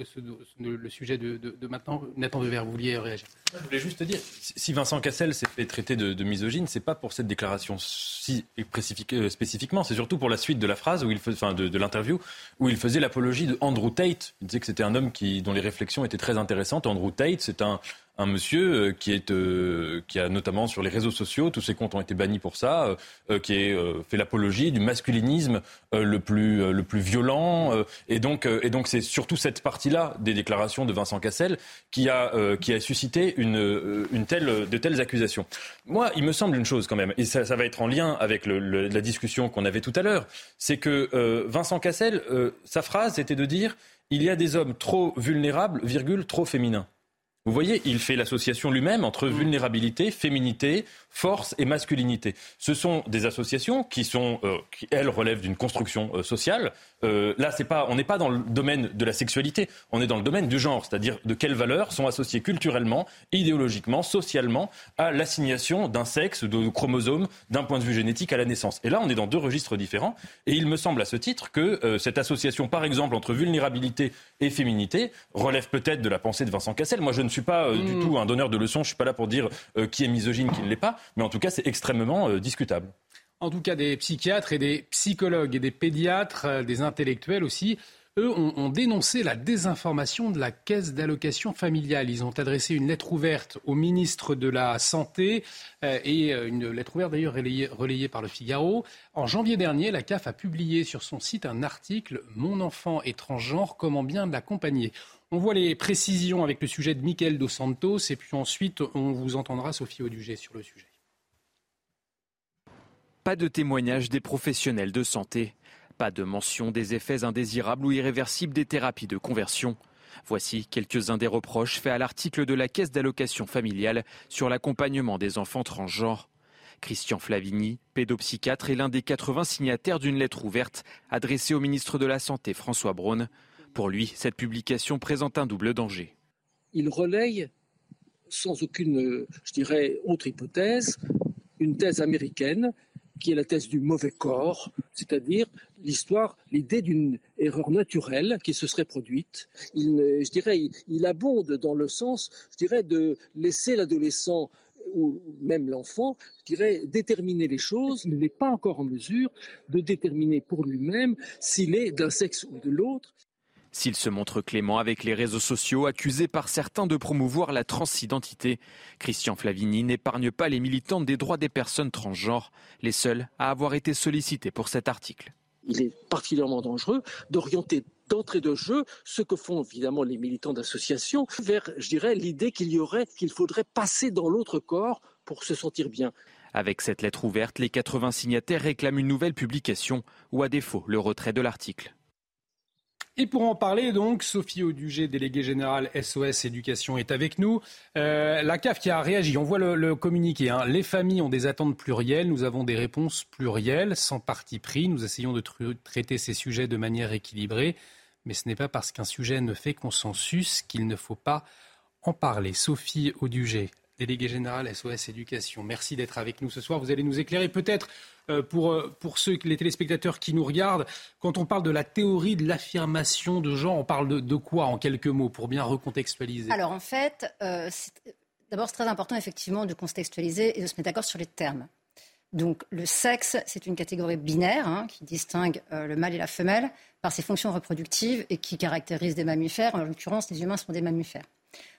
le sujet de, maintenant. Nathan Dever, vous vouliez réagir Je voulais juste dire, si Vincent Cassel s'est fait traiter de, de misogyne, c'est pas pour cette déclaration si euh, spécifiquement, c'est surtout pour la suite de la phrase, où il enfin de, de l'interview, où il faisait l'apologie de Andrew Tate. Il disait que c'était un homme qui, dont les réflexions étaient très intéressantes. Andrew Tate, c'est un, un monsieur euh, qui est euh, qui a notamment sur les réseaux sociaux, tous ses comptes ont été bannis pour ça, euh, qui est fait l'apologie du masculinisme le plus le plus violent et donc et donc c'est surtout cette partie-là des déclarations de Vincent Cassel qui a qui a suscité une une telle de telles accusations. Moi, il me semble une chose quand même et ça, ça va être en lien avec le, la discussion qu'on avait tout à l'heure, c'est que Vincent Cassel sa phrase c'était de dire il y a des hommes trop vulnérables, virgule, trop féminins. Vous voyez, il fait l'association lui-même entre mm. vulnérabilité, féminité, force et masculinité. Ce sont des associations qui sont, euh, qui, elles, relèvent d'une construction euh, sociale. Euh, là, c'est pas, on n'est pas dans le domaine de la sexualité, on est dans le domaine du genre, c'est-à-dire de quelles valeurs sont associées culturellement, idéologiquement, socialement à l'assignation d'un sexe, de chromosomes, d'un point de vue génétique à la naissance. Et là, on est dans deux registres différents. Et il me semble à ce titre que cette association, par exemple, entre vulnérabilité et féminité, relève peut-être de la pensée de Vincent Cassel. Moi, je ne suis pas du mm. tout un donneur de leçons. Je suis pas là pour dire qui est misogyne, qui ne l'est pas mais en tout cas, c'est extrêmement euh, discutable. En tout cas, des psychiatres et des psychologues et des pédiatres, euh, des intellectuels aussi, eux ont, dénoncé la désinformation de la caisse d'allocation familiale. Ils ont adressé une lettre ouverte au ministre de la Santé euh, et une lettre ouverte d'ailleurs relayée, relayée, par le Figaro. En janvier dernier, la CAF a publié sur son site un article Mon enfant est transgenre, comment bien l'accompagner? On voit les précisions avec le sujet de Michael Dos Santos et puis ensuite on vous entendra Sophie Audugé sur le sujet. Pas de témoignages des professionnels de santé. Pas de mention des effets indésirables ou irréversibles des thérapies de conversion. Voici quelques-uns des reproches faits à l'article de la Caisse d'allocation familiale sur l'accompagnement des enfants transgenres. Christian Flavigny, pédopsychiatre, est l'un des 80 signataires d'une lettre ouverte adressée au ministre de la Santé François Braun. Pour lui, cette publication présente un double danger. Il relaye, sans aucune, je dirais, autre hypothèse, une thèse américaine qui est la thèse du mauvais corps, c'est-à-dire l'histoire, l'idée d'une erreur naturelle qui se serait produite. Il, je dirais, il, abonde dans le sens, je dirais, de laisser l'adolescent ou même l'enfant, je dirais, déterminer les choses. Il n'est pas encore en mesure de déterminer pour lui-même s'il est d'un sexe ou de l'autre. S'il se montre clément avec les réseaux sociaux, accusés par certains de promouvoir la transidentité, Christian Flavini n'épargne pas les militantes des droits des personnes transgenres, les seuls à avoir été sollicités pour cet article. Il est particulièrement dangereux d'orienter d'entrée de jeu ce que font évidemment les militants d'associations vers, je dirais, l'idée qu'il y aurait, qu'il faudrait passer dans l'autre corps pour se sentir bien. Avec cette lettre ouverte, les 80 signataires réclament une nouvelle publication ou à défaut le retrait de l'article. Et pour en parler, donc, Sophie Audugé, déléguée générale SOS Éducation, est avec nous. Euh, la CAF qui a réagi, on voit le, communiqué. Hein. Les familles ont des attentes plurielles, nous avons des réponses plurielles, sans parti pris. Nous essayons de traiter ces sujets de manière équilibrée, mais ce n'est pas parce qu'un sujet ne fait consensus qu'il ne faut pas en parler. Sophie Audugé, déléguée générale SOS Éducation, merci d'être avec nous ce soir. Vous allez nous éclairer peut-être euh, pour, euh, pour ceux, les téléspectateurs qui nous regardent, quand on parle de la théorie de l'affirmation de genre, on parle de, quoi en quelques mots pour bien recontextualiser? Alors en fait, euh, d'abord c'est très important effectivement de contextualiser et de se mettre d'accord sur les termes. Donc le sexe, c'est une catégorie binaire hein, qui distingue le mâle et la femelle par ses fonctions reproductives et qui caractérise des mammifères. En l'occurrence, les humains sont des mammifères.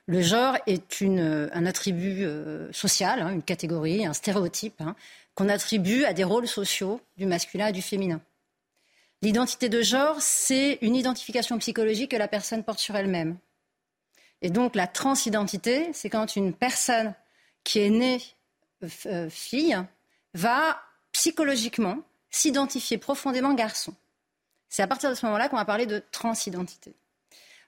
Le genre est une, un attribut euh, social, hein, une catégorie, un stéréotype hein, qu'on attribue à des rôles sociaux du masculin et du féminin. L'identité de genre, c'est une identification psychologique que la personne porte sur elle-même. Et donc la transidentité, c'est quand une personne qui est née euh, fille va psychologiquement s'identifier profondément garçon. C'est à partir de ce moment-là qu'on va parler de transidentité.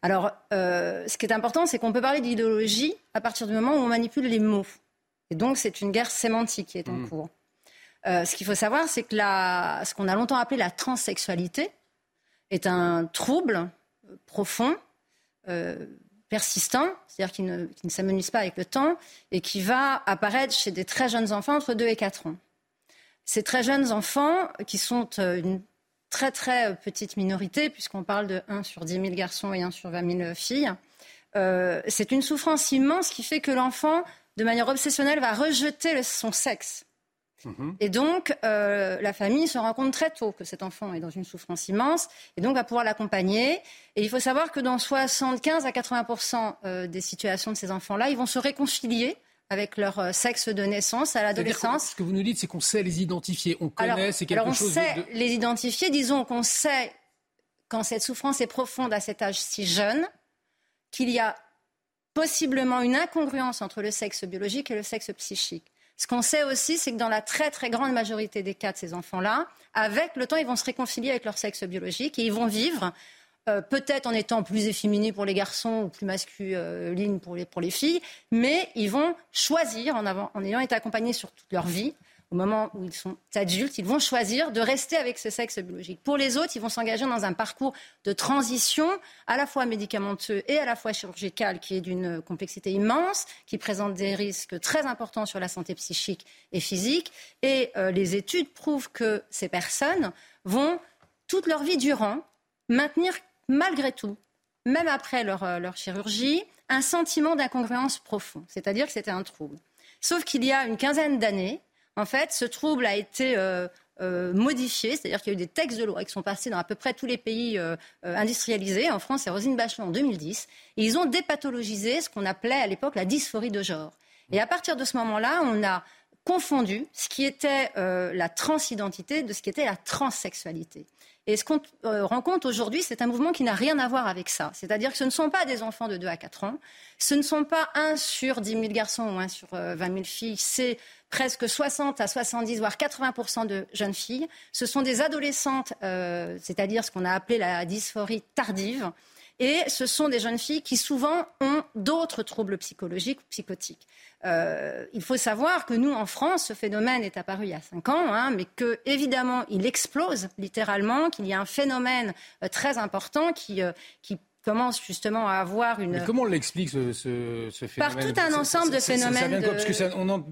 Alors, euh, ce qui est important, c'est qu'on peut parler d'idéologie à partir du moment où on manipule les mots. Et donc, c'est une guerre sémantique qui est en mmh. cours. Euh, ce qu'il faut savoir, c'est que la, ce qu'on a longtemps appelé la transsexualité est un trouble profond, euh, persistant, c'est-à-dire qui ne, qui ne s'amenuise pas avec le temps et qui va apparaître chez des très jeunes enfants entre 2 et 4 ans. Ces très jeunes enfants, qui sont une très très petite minorité, puisqu'on parle de 1 sur 10 000 garçons et 1 sur 20 000 filles, euh, c'est une souffrance immense qui fait que l'enfant, de manière obsessionnelle, va rejeter le, son sexe. Mmh. Et donc, euh, la famille se rend compte très tôt que cet enfant est dans une souffrance immense et donc va pouvoir l'accompagner. Et il faut savoir que dans 75 à 80 euh, des situations de ces enfants-là, ils vont se réconcilier avec leur euh, sexe de naissance à l'adolescence. Ce que vous nous dites, c'est qu'on sait les identifier, on connaît, c'est quelque alors on chose sait de... les identifier, disons qu'on sait quand cette souffrance est profonde à cet âge si jeune, qu'il y a possiblement une incongruence entre le sexe biologique et le sexe psychique. Ce qu'on sait aussi, c'est que dans la très très grande majorité des cas de ces enfants-là, avec le temps, ils vont se réconcilier avec leur sexe biologique et ils vont vivre euh, peut-être en étant plus efféminés pour les garçons ou plus masculines pour les, pour les filles, mais ils vont choisir, en, ayant été accompagnés sur toute leur vie, au moment où ils sont adultes, ils vont choisir de rester avec ce sexe biologique. Pour les autres, ils vont s'engager dans un parcours de transition à la fois médicamenteux et à la fois chirurgical qui est d'une complexité immense, qui présente des risques très importants sur la santé psychique et physique. Et euh, les études prouvent que ces personnes vont, toute leur vie durant, maintenir malgré tout, même après leur, euh, leur chirurgie, un sentiment d'incongruence profond, c'est-à-dire que c'était un trouble. Sauf qu'il y a une quinzaine d'années, en fait, ce trouble a été euh, euh, modifié, c'est-à-dire qu'il y a eu des textes de loi qui sont passés dans à peu près tous les pays industrialisés. En France, c'est Rosine Bachelot en 2010. Et ils ont dépathologisé ce qu'on appelait à l'époque la dysphorie de genre. Et à partir de ce moment-là, on a confondu ce qui était euh, la transidentité de ce qui était la transsexualité. Et ce qu'on euh, rencontre aujourd'hui, c'est un mouvement qui n'a rien à voir avec ça. C'est-à-dire que ce ne sont pas des enfants de 2 à 4 ans, ce ne sont pas 1 sur 10 000 garçons ou 1 sur euh, 20 000 filles, c'est presque 60 à 70, voire 80% de jeunes filles. Ce sont des adolescentes, euh, c'est-à-dire ce qu'on a appelé la dysphorie tardive. Et ce sont des jeunes filles qui souvent ont d'autres troubles psychologiques ou psychotiques. Euh, il faut savoir que nous, en France, ce phénomène est apparu il y a cinq ans, hein, mais que évidemment, il explose littéralement, qu'il y a un phénomène euh, très important qui, euh, qui commence justement à avoir une. Mais comment on l'explique ce, ce, ce, phénomène Par tout un ensemble de phénomènes. Ça, vient de... quoi? Parce que ça, on en,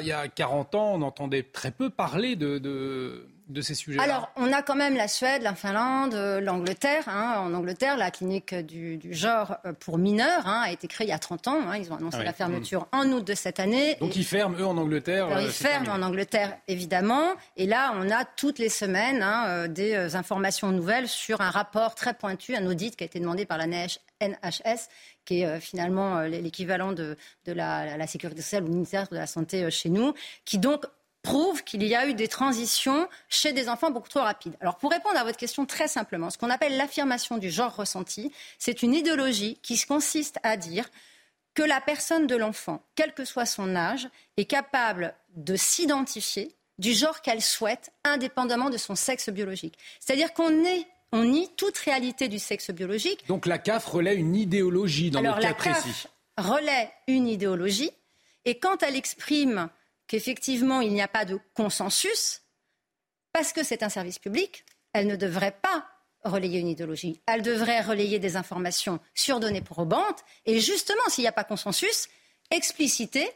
il y a 40 ans, on entendait très peu parler de, de, de ces sujets -là. Alors, on a quand même la Suède, la Finlande, l'Angleterre. Hein. En Angleterre, la clinique du, du genre pour mineurs hein, a été créée il y a 30 ans. Hein. Ils ont annoncé Ah oui. la fermeture en août de cette année. Donc Et- ils ferment, eux, en Angleterre. alors, euh, ils ferment terminé. en Angleterre, évidemment. Et là, on a toutes les semaines euh, des euh, informations nouvelles sur un rapport très pointu, un audit qui a été demandé par la NH NHS, qui est euh, finalement euh, l'équivalent de, de la, la sécurité sociale ou ministère de la Santé euh, chez nous, qui donc prouve qu'il y a eu des transitions chez des enfants beaucoup trop rapides. Alors pour répondre à votre question très simplement, ce qu'on appelle l'affirmation du genre ressenti, c'est une idéologie qui consiste à dire que la personne de l'enfant, quel que soit son âge, est capable de s'identifier du genre qu'elle souhaite, indépendamment de son sexe biologique. C'est-à-dire qu'on est, on nie toute réalité du sexe biologique. Donc la CAF relaie une idéologie dans Alors le la cas précis. CAF relaie une idéologie, et quand elle exprime qu'effectivement il n'y a pas de consensus, parce que c'est un service public, elle ne devrait pas relayer une idéologie. Elle devrait relayer des informations surdonnées, probantes. Et justement, s'il n'y a pas consensus, expliciter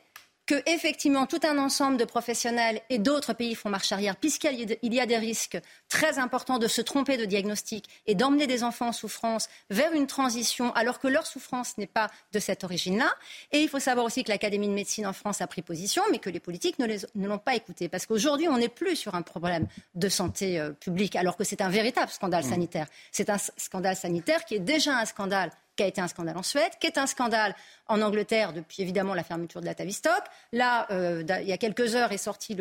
que effectivement tout un ensemble de professionnels et d'autres pays font marche arrière, puisqu'il y a des risques très importants de se tromper de diagnostic et d'emmener des enfants en souffrance vers une transition alors que leur souffrance n'est pas de cette origine-là. Et il faut savoir aussi que l'Académie de médecine en France a pris position, mais que les politiques ne, l'ont pas écouté. Parce qu'aujourd'hui, on n'est plus sur un problème de santé euh, publique, alors que c'est un véritable scandale mmh. sanitaire. C'est un scandale sanitaire qui est déjà un scandale qui a été un scandale en Suède, qui est un scandale en Angleterre depuis évidemment la fermeture de la Tavistock. Là, euh, il y a quelques heures est sorti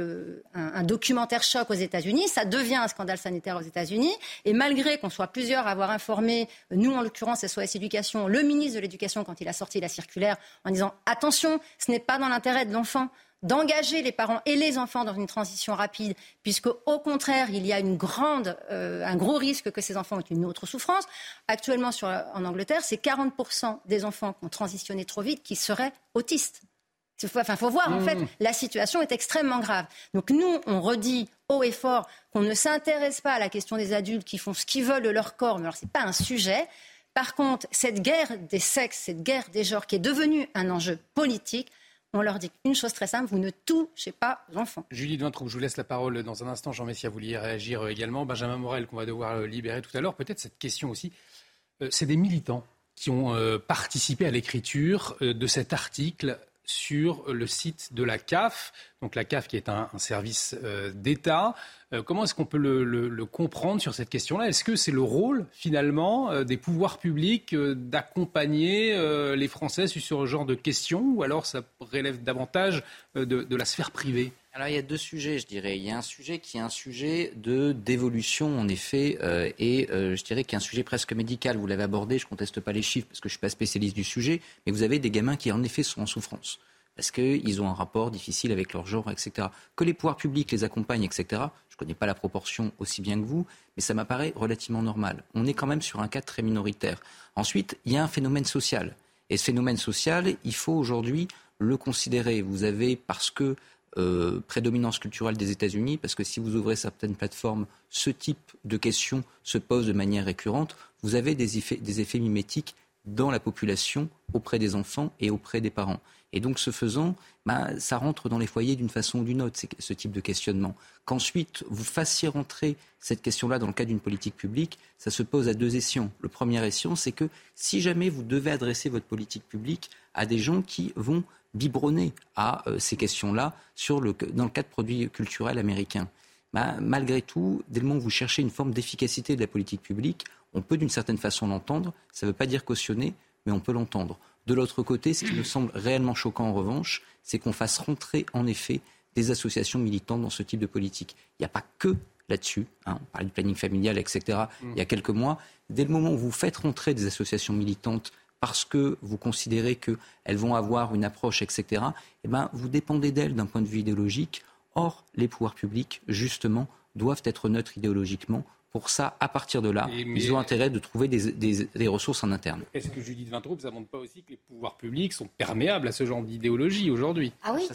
un, documentaire choc aux États-Unis. Ça devient un scandale sanitaire aux États-Unis. Et malgré qu'on soit plusieurs à avoir informé, nous en l'occurrence SOS Éducation, le ministre de l'Éducation quand il a sorti la circulaire en disant attention, ce n'est pas dans l'intérêt de l'enfant d'engager les parents et les enfants dans une transition rapide, puisque au contraire, il y a une grande, euh, un gros risque que ces enfants aient une autre souffrance. Actuellement, sur, en Angleterre, c'est 40% des enfants qui ont transitionné trop vite qui seraient autistes. Il faut, enfin, faut voir, en fait, mmh. la situation est extrêmement grave. Donc nous, on redit haut et fort qu'on ne s'intéresse pas à la question des adultes qui font ce qu'ils veulent de leur corps, mais alors ce n'est pas un sujet. Par contre, cette guerre des sexes, cette guerre des genres qui est devenue un enjeu politique, on leur dit une chose très simple, vous ne touchez pas aux enfants. Julie Duintrou, je vous laisse la parole dans un instant. Jean Messia, vous vouliez réagir euh, également. Benjamin Morel, qu'on va devoir euh, libérer tout à l'heure. Peut-être cette question aussi. Euh, c'est des militants qui ont participé à l'écriture de cet article sur le site de la CAF, donc la CAF qui est un, service d'État. comment est-ce qu'on peut le, comprendre sur cette question-là? Est-ce que c'est le rôle finalement des pouvoirs publics d'accompagner les Français sur ce genre de questions ou alors ça relève davantage de la sphère privée? Alors il y a deux sujets, je dirais. Il y a un sujet qui est un sujet de d'évolution, en effet, euh, et euh, je dirais qu'il y a un sujet presque médical. Vous l'avez abordé, je conteste pas les chiffres parce que je suis pas spécialiste du sujet, mais vous avez des gamins qui en effet sont en souffrance parce qu'ils ont un rapport difficile avec leur genre, etc. Que les pouvoirs publics les accompagnent, etc. Je ne connais pas la proportion aussi bien que vous, mais ça m'apparaît relativement normal. On est quand même sur un cas très minoritaire. Ensuite, il y a un phénomène social. Et ce phénomène social, il faut aujourd'hui le considérer. Vous avez, parce que euh, prédominance culturelle des États-Unis, parce que si vous ouvrez certaines plateformes, ce type de questions se pose de manière récurrente. Vous avez des effets, mimétiques dans la population, auprès des enfants et auprès des parents. Et donc, ce faisant, bah, ça rentre dans les foyers d'une façon ou d'une autre, ce type de questionnement. Qu'ensuite, vous fassiez rentrer cette question-là dans le cadre d'une politique publique, ça se pose à deux essions. Le premier ession, c'est que si jamais vous devez adresser votre politique publique à des gens qui vont biberonner à euh, ces questions-là dans le cadre de produits culturels américains. Bah, malgré tout, dès le moment où vous cherchez une forme d'efficacité de la politique publique, on peut d'une certaine façon l'entendre. Ça ne veut pas dire cautionner, mais on peut l'entendre. De l'autre côté, ce qui me semble réellement choquant en revanche, c'est qu'on fasse rentrer en effet des associations militantes dans ce type de politique. Il n'y a pas que là-dessus. Hein, on parle du planning familial, etc. Il y a quelques mois. Dès le moment où vous faites rentrer des associations militantes parce que vous considérez qu'elles vont avoir une approche, etc., eh ben, vous dépendez d'elles d'un point de vue idéologique. Or, les pouvoirs publics, justement, doivent être neutres idéologiquement pour ça, à partir de là, ils ont intérêt de trouver des, ressources en interne. Est-ce que Judith Vintraube, ça ne montre pas aussi que les pouvoirs publics sont perméables à ce genre d'idéologie aujourd'hui? Ah oui,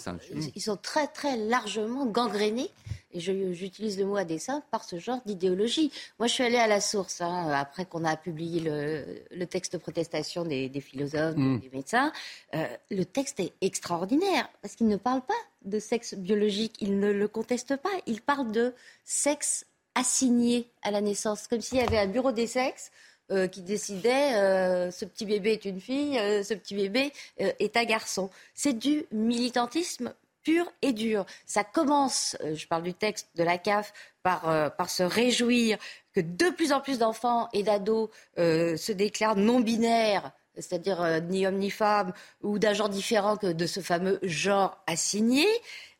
ils sont très très largement gangrénés, et j'utilise le mot à dessein, par ce genre d'idéologie. Moi, je suis allée à la source, hein, après qu'on a publié le, texte de protestation des, philosophes, mm. des médecins. Euh, le texte est extraordinaire, parce qu'il ne parle pas de sexe biologique, il ne le conteste pas, il parle de sexe assigné à la naissance, comme s'il y avait un bureau des sexes euh, qui décidait euh, ce petit bébé est une fille, euh, ce petit bébé est un garçon. C'est du militantisme pur et dur. Ça commence, je parle du texte de la CAF, par, se réjouir que de plus en plus d'enfants et d'ados se déclarent non binaires c'est-à-dire ni homme ni femme, ou d'un genre différent que de ce fameux genre assigné,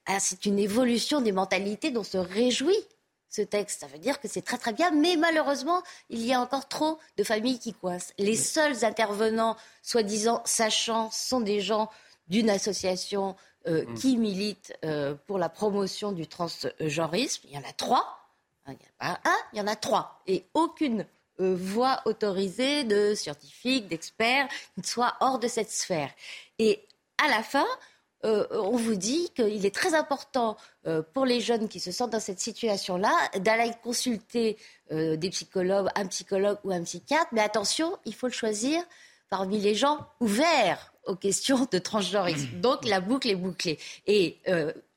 ah, c'est une évolution des mentalités dont se réjouit ce texte. Ça veut dire que c'est très très bien, mais malheureusement, il y a encore trop de familles qui coincent. Les seuls intervenants, soi-disant sachants, sont des gens d'une association euh, mm. qui milite euh, pour la promotion du transgenrisme. Il y en a trois. Il n'y a pas un, il y en a trois. Et aucune euh, voix autorisée de scientifiques, d'experts, ne soit hors de cette sphère. Et à la fin, euh, on vous dit qu'il est très important euh, pour les jeunes qui se sentent dans cette situation-là d'aller consulter euh, des psychologues, un psychologue ou un psychiatre. Mais attention, il faut le choisir parmi les gens ouverts aux questions de transgenrisme. [COUGHS] Donc la boucle est bouclée. Et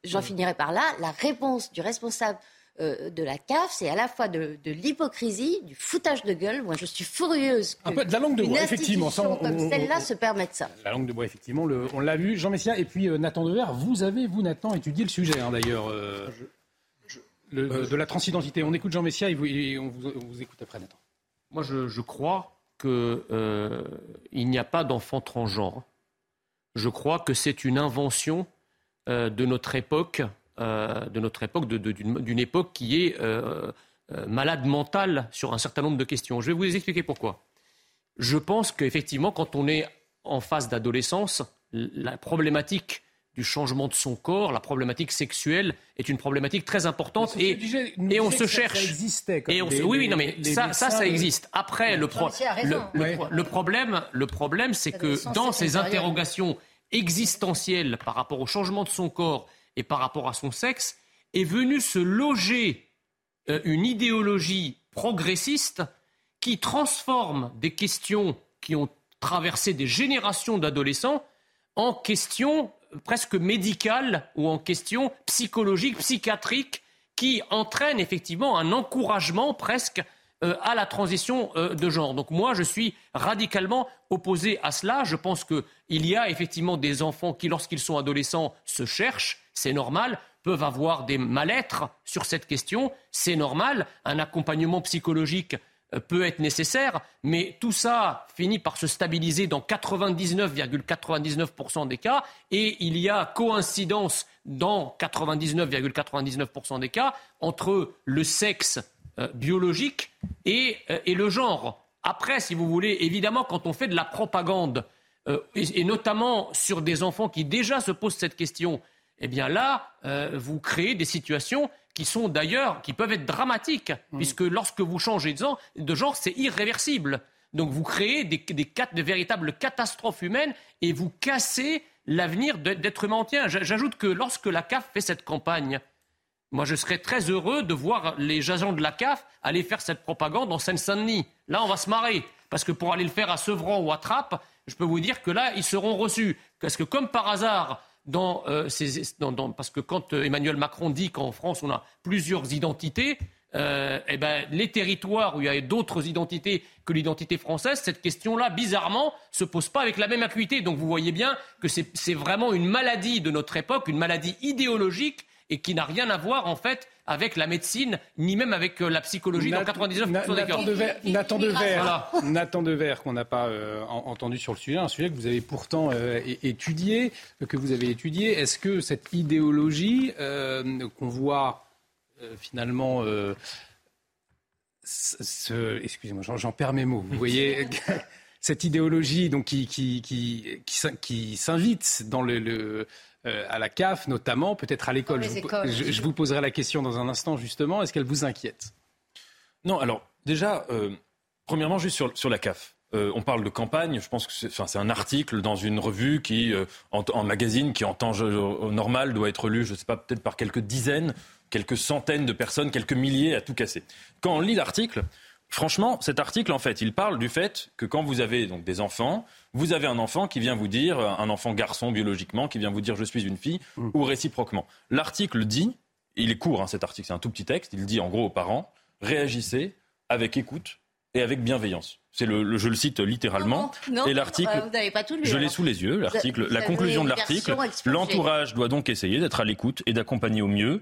j'en finirai par là. La réponse du responsable euh, de la CAF, c'est à la fois de, l'hypocrisie, du foutage de gueule. Moi, je suis furieuse. Un peu de la langue de bois, effectivement. comme celle-là se permette ça. La langue de bois, effectivement, on l'a vu. Jean Messia et puis euh, Nathan Dever, vous avez, vous, Nathan, étudié le sujet, hein, d'ailleurs, euh, de, la transidentité. On écoute Jean Messia et, on, vous, écoute après, Nathan. Moi, je, crois qu'il n'y a pas d'enfant transgenre. Je crois que c'est une invention de notre époque euh, de notre époque, d'une époque qui est euh, euh, malade mentale sur un certain nombre de questions. Je vais vous expliquer pourquoi. Je pense qu'effectivement, quand on est en phase d'adolescence, la problématique du changement de son corps, la problématique sexuelle est une problématique très importante et, et on se cherche. Ça existait et oui, oui, non, mais ça, ça, ça existe. Après, le, le, problème, le problème, c'est que dans ces interrogations existentielles par rapport au changement de son corps et par rapport à son sexe, est venue se loger euh, une idéologie progressiste qui transforme des questions qui ont traversé des générations d'adolescents en questions presque médicales ou en questions psychologiques, psychiatriques, qui entraînent effectivement un encouragement presque euh, à la transition euh, de genre. Donc moi, je suis radicalement opposé à cela. Je pense qu'il y a effectivement des enfants qui, lorsqu'ils sont adolescents, se cherchent, c'est normal, peuvent avoir des mal-être sur cette question, c'est normal, un accompagnement psychologique euh, peut être nécessaire, mais tout ça finit par se stabiliser dans 99,99% des cas, et il y a coïncidence dans 99,99% des cas entre le sexe euh, biologique et, euh, et, le genre. Après, si vous voulez, évidemment, quand on fait de la propagande, et, notamment sur des enfants qui déjà se posent cette question, eh bien là, vous créez des situations qui sont d'ailleurs, qui peuvent être dramatiques, puisque lorsque vous changez de genre, c'est irréversible. Donc vous créez des, véritables catastrophes humaines et vous cassez l'avenir d'êtres humains entiers. J'ajoute que lorsque la CAF fait cette campagne, moi, je serais très heureux de voir les agents de la CAF aller faire cette propagande en Seine-Saint-Denis. Là, on va se marrer. Parce que pour aller le faire à Sevran ou à Trappes, je peux vous dire que là, ils seront reçus. Parce que comme par hasard, dans, euh, parce que quand euh, Emmanuel Macron dit qu'en France, on a plusieurs identités, euh, eh ben, les territoires où il y a d'autres identités que l'identité française, cette question-là, bizarrement, se pose pas avec la même acuité. Donc vous voyez bien que c'est vraiment une maladie de notre époque, une maladie idéologique et qui n'a rien à voir en fait avec la médecine, ni même avec euh, la psychologie dans 99% des cas. Nathan Dever, Nathan Dever [LAUGHS] qu'on n'a pas euh, entendu sur le sujet, un sujet que vous avez pourtant euh, étudié, que vous avez étudié. Est-ce que cette idéologie qu'on voit finalement excusez-moi, j'en perds mes mots. Vous voyez, [LAUGHS] cette idéologie donc qui qui qui, qui, s'invite dans le, euh, à la CAF notamment, peut-être à l'école. Je, vous poserai la question dans un instant justement. Est-ce qu'elle vous inquiète? Non, alors déjà, euh, premièrement, juste sur, sur la CAF. Euh, on parle de campagne, je pense que c'est un article dans une revue qui, en, magazine, qui en temps normal doit être lu, je ne sais pas, peut-être par quelques dizaines, quelques centaines de personnes, quelques milliers à tout casser. Quand on lit l'article, franchement, cet article, en fait, il parle du fait que quand vous avez donc des enfants, vous avez un enfant qui vient vous dire, un enfant garçon biologiquement, qui vient vous dire je suis une fille, mm. ou réciproquement. L'article dit, il est court hein, cet article, c'est un tout petit texte, il dit en gros aux parents, réagissez avec écoute et avec bienveillance. C'est le, je le cite littéralement. et l'article, je l'ai sous les yeux. L'article, la conclusion de l'article, l'entourage doit donc essayer d'être à l'écoute et d'accompagner au mieux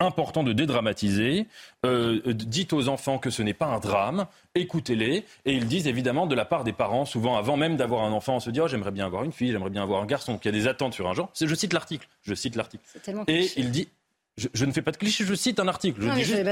important de dédramatiser. Euh, dites aux enfants que ce n'est pas un drame, écoutez-les. Et ils disent évidemment de la part des parents, souvent avant même d'avoir un enfant, on se dit oh, j'aimerais bien avoir une fille, j'aimerais bien avoir un garçon. Donc il y a des attentes sur un genre. Je cite l'article. Je cite l'article. Et il dit je, ne fais pas de cliché, je cite un article.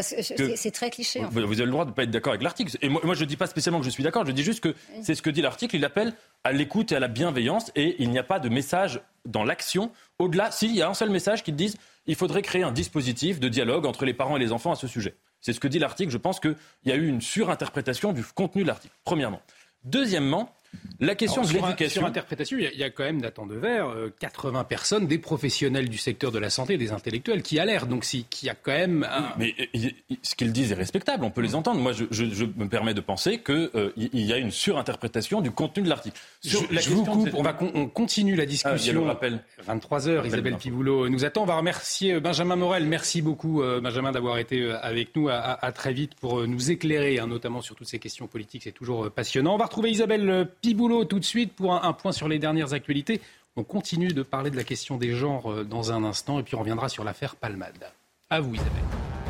c'est très cliché. Vous, avez le droit de ne pas être d'accord avec l'article. Et moi, moi je ne dis pas spécialement que je suis d'accord, je dis juste que c'est ce que dit l'article. Il appelle à l'écoute et à la bienveillance et il n'y a pas de message dans l'action. Au-delà, s'il y a un seul message qui dit il faudrait créer un dispositif de dialogue entre les parents et les enfants à ce sujet. C'est ce que dit l'article. Je pense qu'il y a eu une surinterprétation du contenu de l'article, premièrement. Deuxièmement, La question Alors, de l'éducation. Sur interprétation, il y, a- il y a quand même, Nathan Devers, euh, 80 personnes, des professionnels du secteur de la santé, des intellectuels qui alertent. Donc, si- qu'il y a quand même. un- Mais euh, ce qu'ils disent est respectable, on peut les entendre. Moi, je, je- je me permets de penser qu'il y a une surinterprétation du contenu de l'article. Je, Sur la je vous question de coupe, on, va con- on continue la Ah, discussion. rappel. 23h, Isabelle. Piboulot nous attend. On va remercier euh, Benjamin Morel. Merci beaucoup, euh, Benjamin, d'avoir été euh, avec nous. À, à- à très vite pour euh, nous éclairer, hein, notamment sur toutes ces questions politiques. C'est toujours euh, passionnant. On va retrouver Isabelle euh, Piboulot tout de suite pour un, point sur les dernières actualités. On continue de parler de la question des genres euh, dans un instant et puis on reviendra sur l'affaire Palmade. À vous, Isabelle.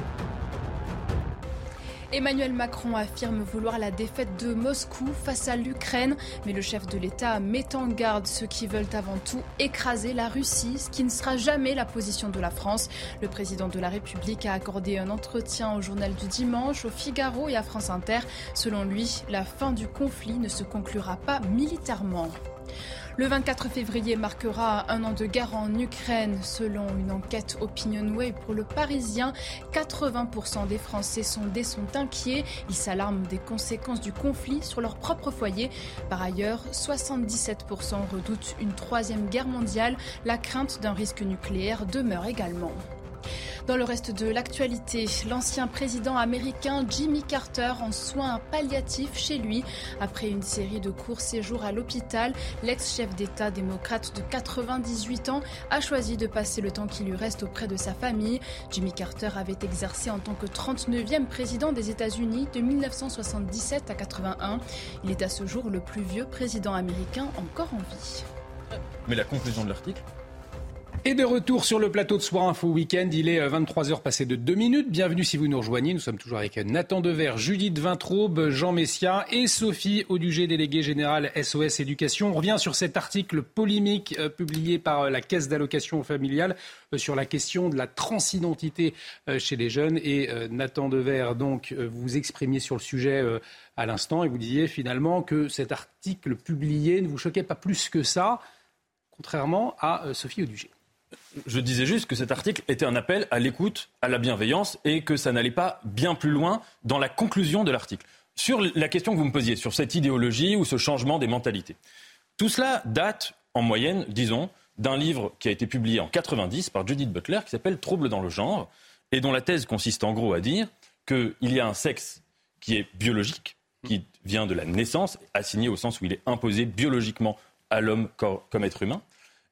Emmanuel Macron affirme vouloir la défaite de Moscou face à l'Ukraine, mais le chef de l'État met en garde ceux qui veulent avant tout écraser la Russie, ce qui ne sera jamais la position de la France. Le président de la République a accordé un entretien au journal du dimanche, au Figaro et à France Inter. Selon lui, la fin du conflit ne se conclura pas militairement. Le 24 février marquera un an de guerre en Ukraine. Selon une enquête OpinionWay pour le Parisien, 80% des Français sondés sont inquiets. Ils s'alarment des conséquences du conflit sur leur propre foyer. Par ailleurs, 77% redoutent une troisième guerre mondiale. La crainte d'un risque nucléaire demeure également. Dans le reste de l'actualité, l'ancien président américain Jimmy Carter en soins palliatifs chez lui. Après une série de courts séjours à l'hôpital, l'ex-chef d'État démocrate de 98 ans a choisi de passer le temps qui lui reste auprès de sa famille. Jimmy Carter avait exercé en tant que 39e président des États-Unis de 1977 à 81. Il est à ce jour le plus vieux président américain encore en vie. Mais la conclusion de l'article Et de retour sur le plateau de Soir Info Week-end, il est 23h passé de 2 minutes. Bienvenue si vous nous rejoignez. Nous sommes toujours avec Nathan Dever, Judith Vintraube, Jean Messia et Sophie Audugé, déléguée générale SOS Éducation. On revient sur cet article polémique euh, publié par euh, la Caisse d'allocation familiale euh, sur la question de la transidentité euh, chez les jeunes. Et euh, Nathan Dever, donc, euh, vous vous exprimiez sur le sujet euh, à l'instant et vous disiez finalement que cet article publié ne vous choquait pas plus que ça, contrairement à euh, Sophie Audugé. Je disais juste que cet article était un appel à l'écoute, à la bienveillance, et que ça n'allait pas bien plus loin dans la conclusion de l'article. Sur la question que vous me posiez, sur cette idéologie ou ce changement des mentalités. Tout cela date, en moyenne, disons, d'un livre qui a été publié en 90 par Judith Butler, qui s'appelle Troubles dans le genre, et dont la thèse consiste en gros à dire qu'il y a un sexe qui est biologique, qui vient de la naissance, assigné au sens où il est imposé biologiquement à l'homme co- comme être humain,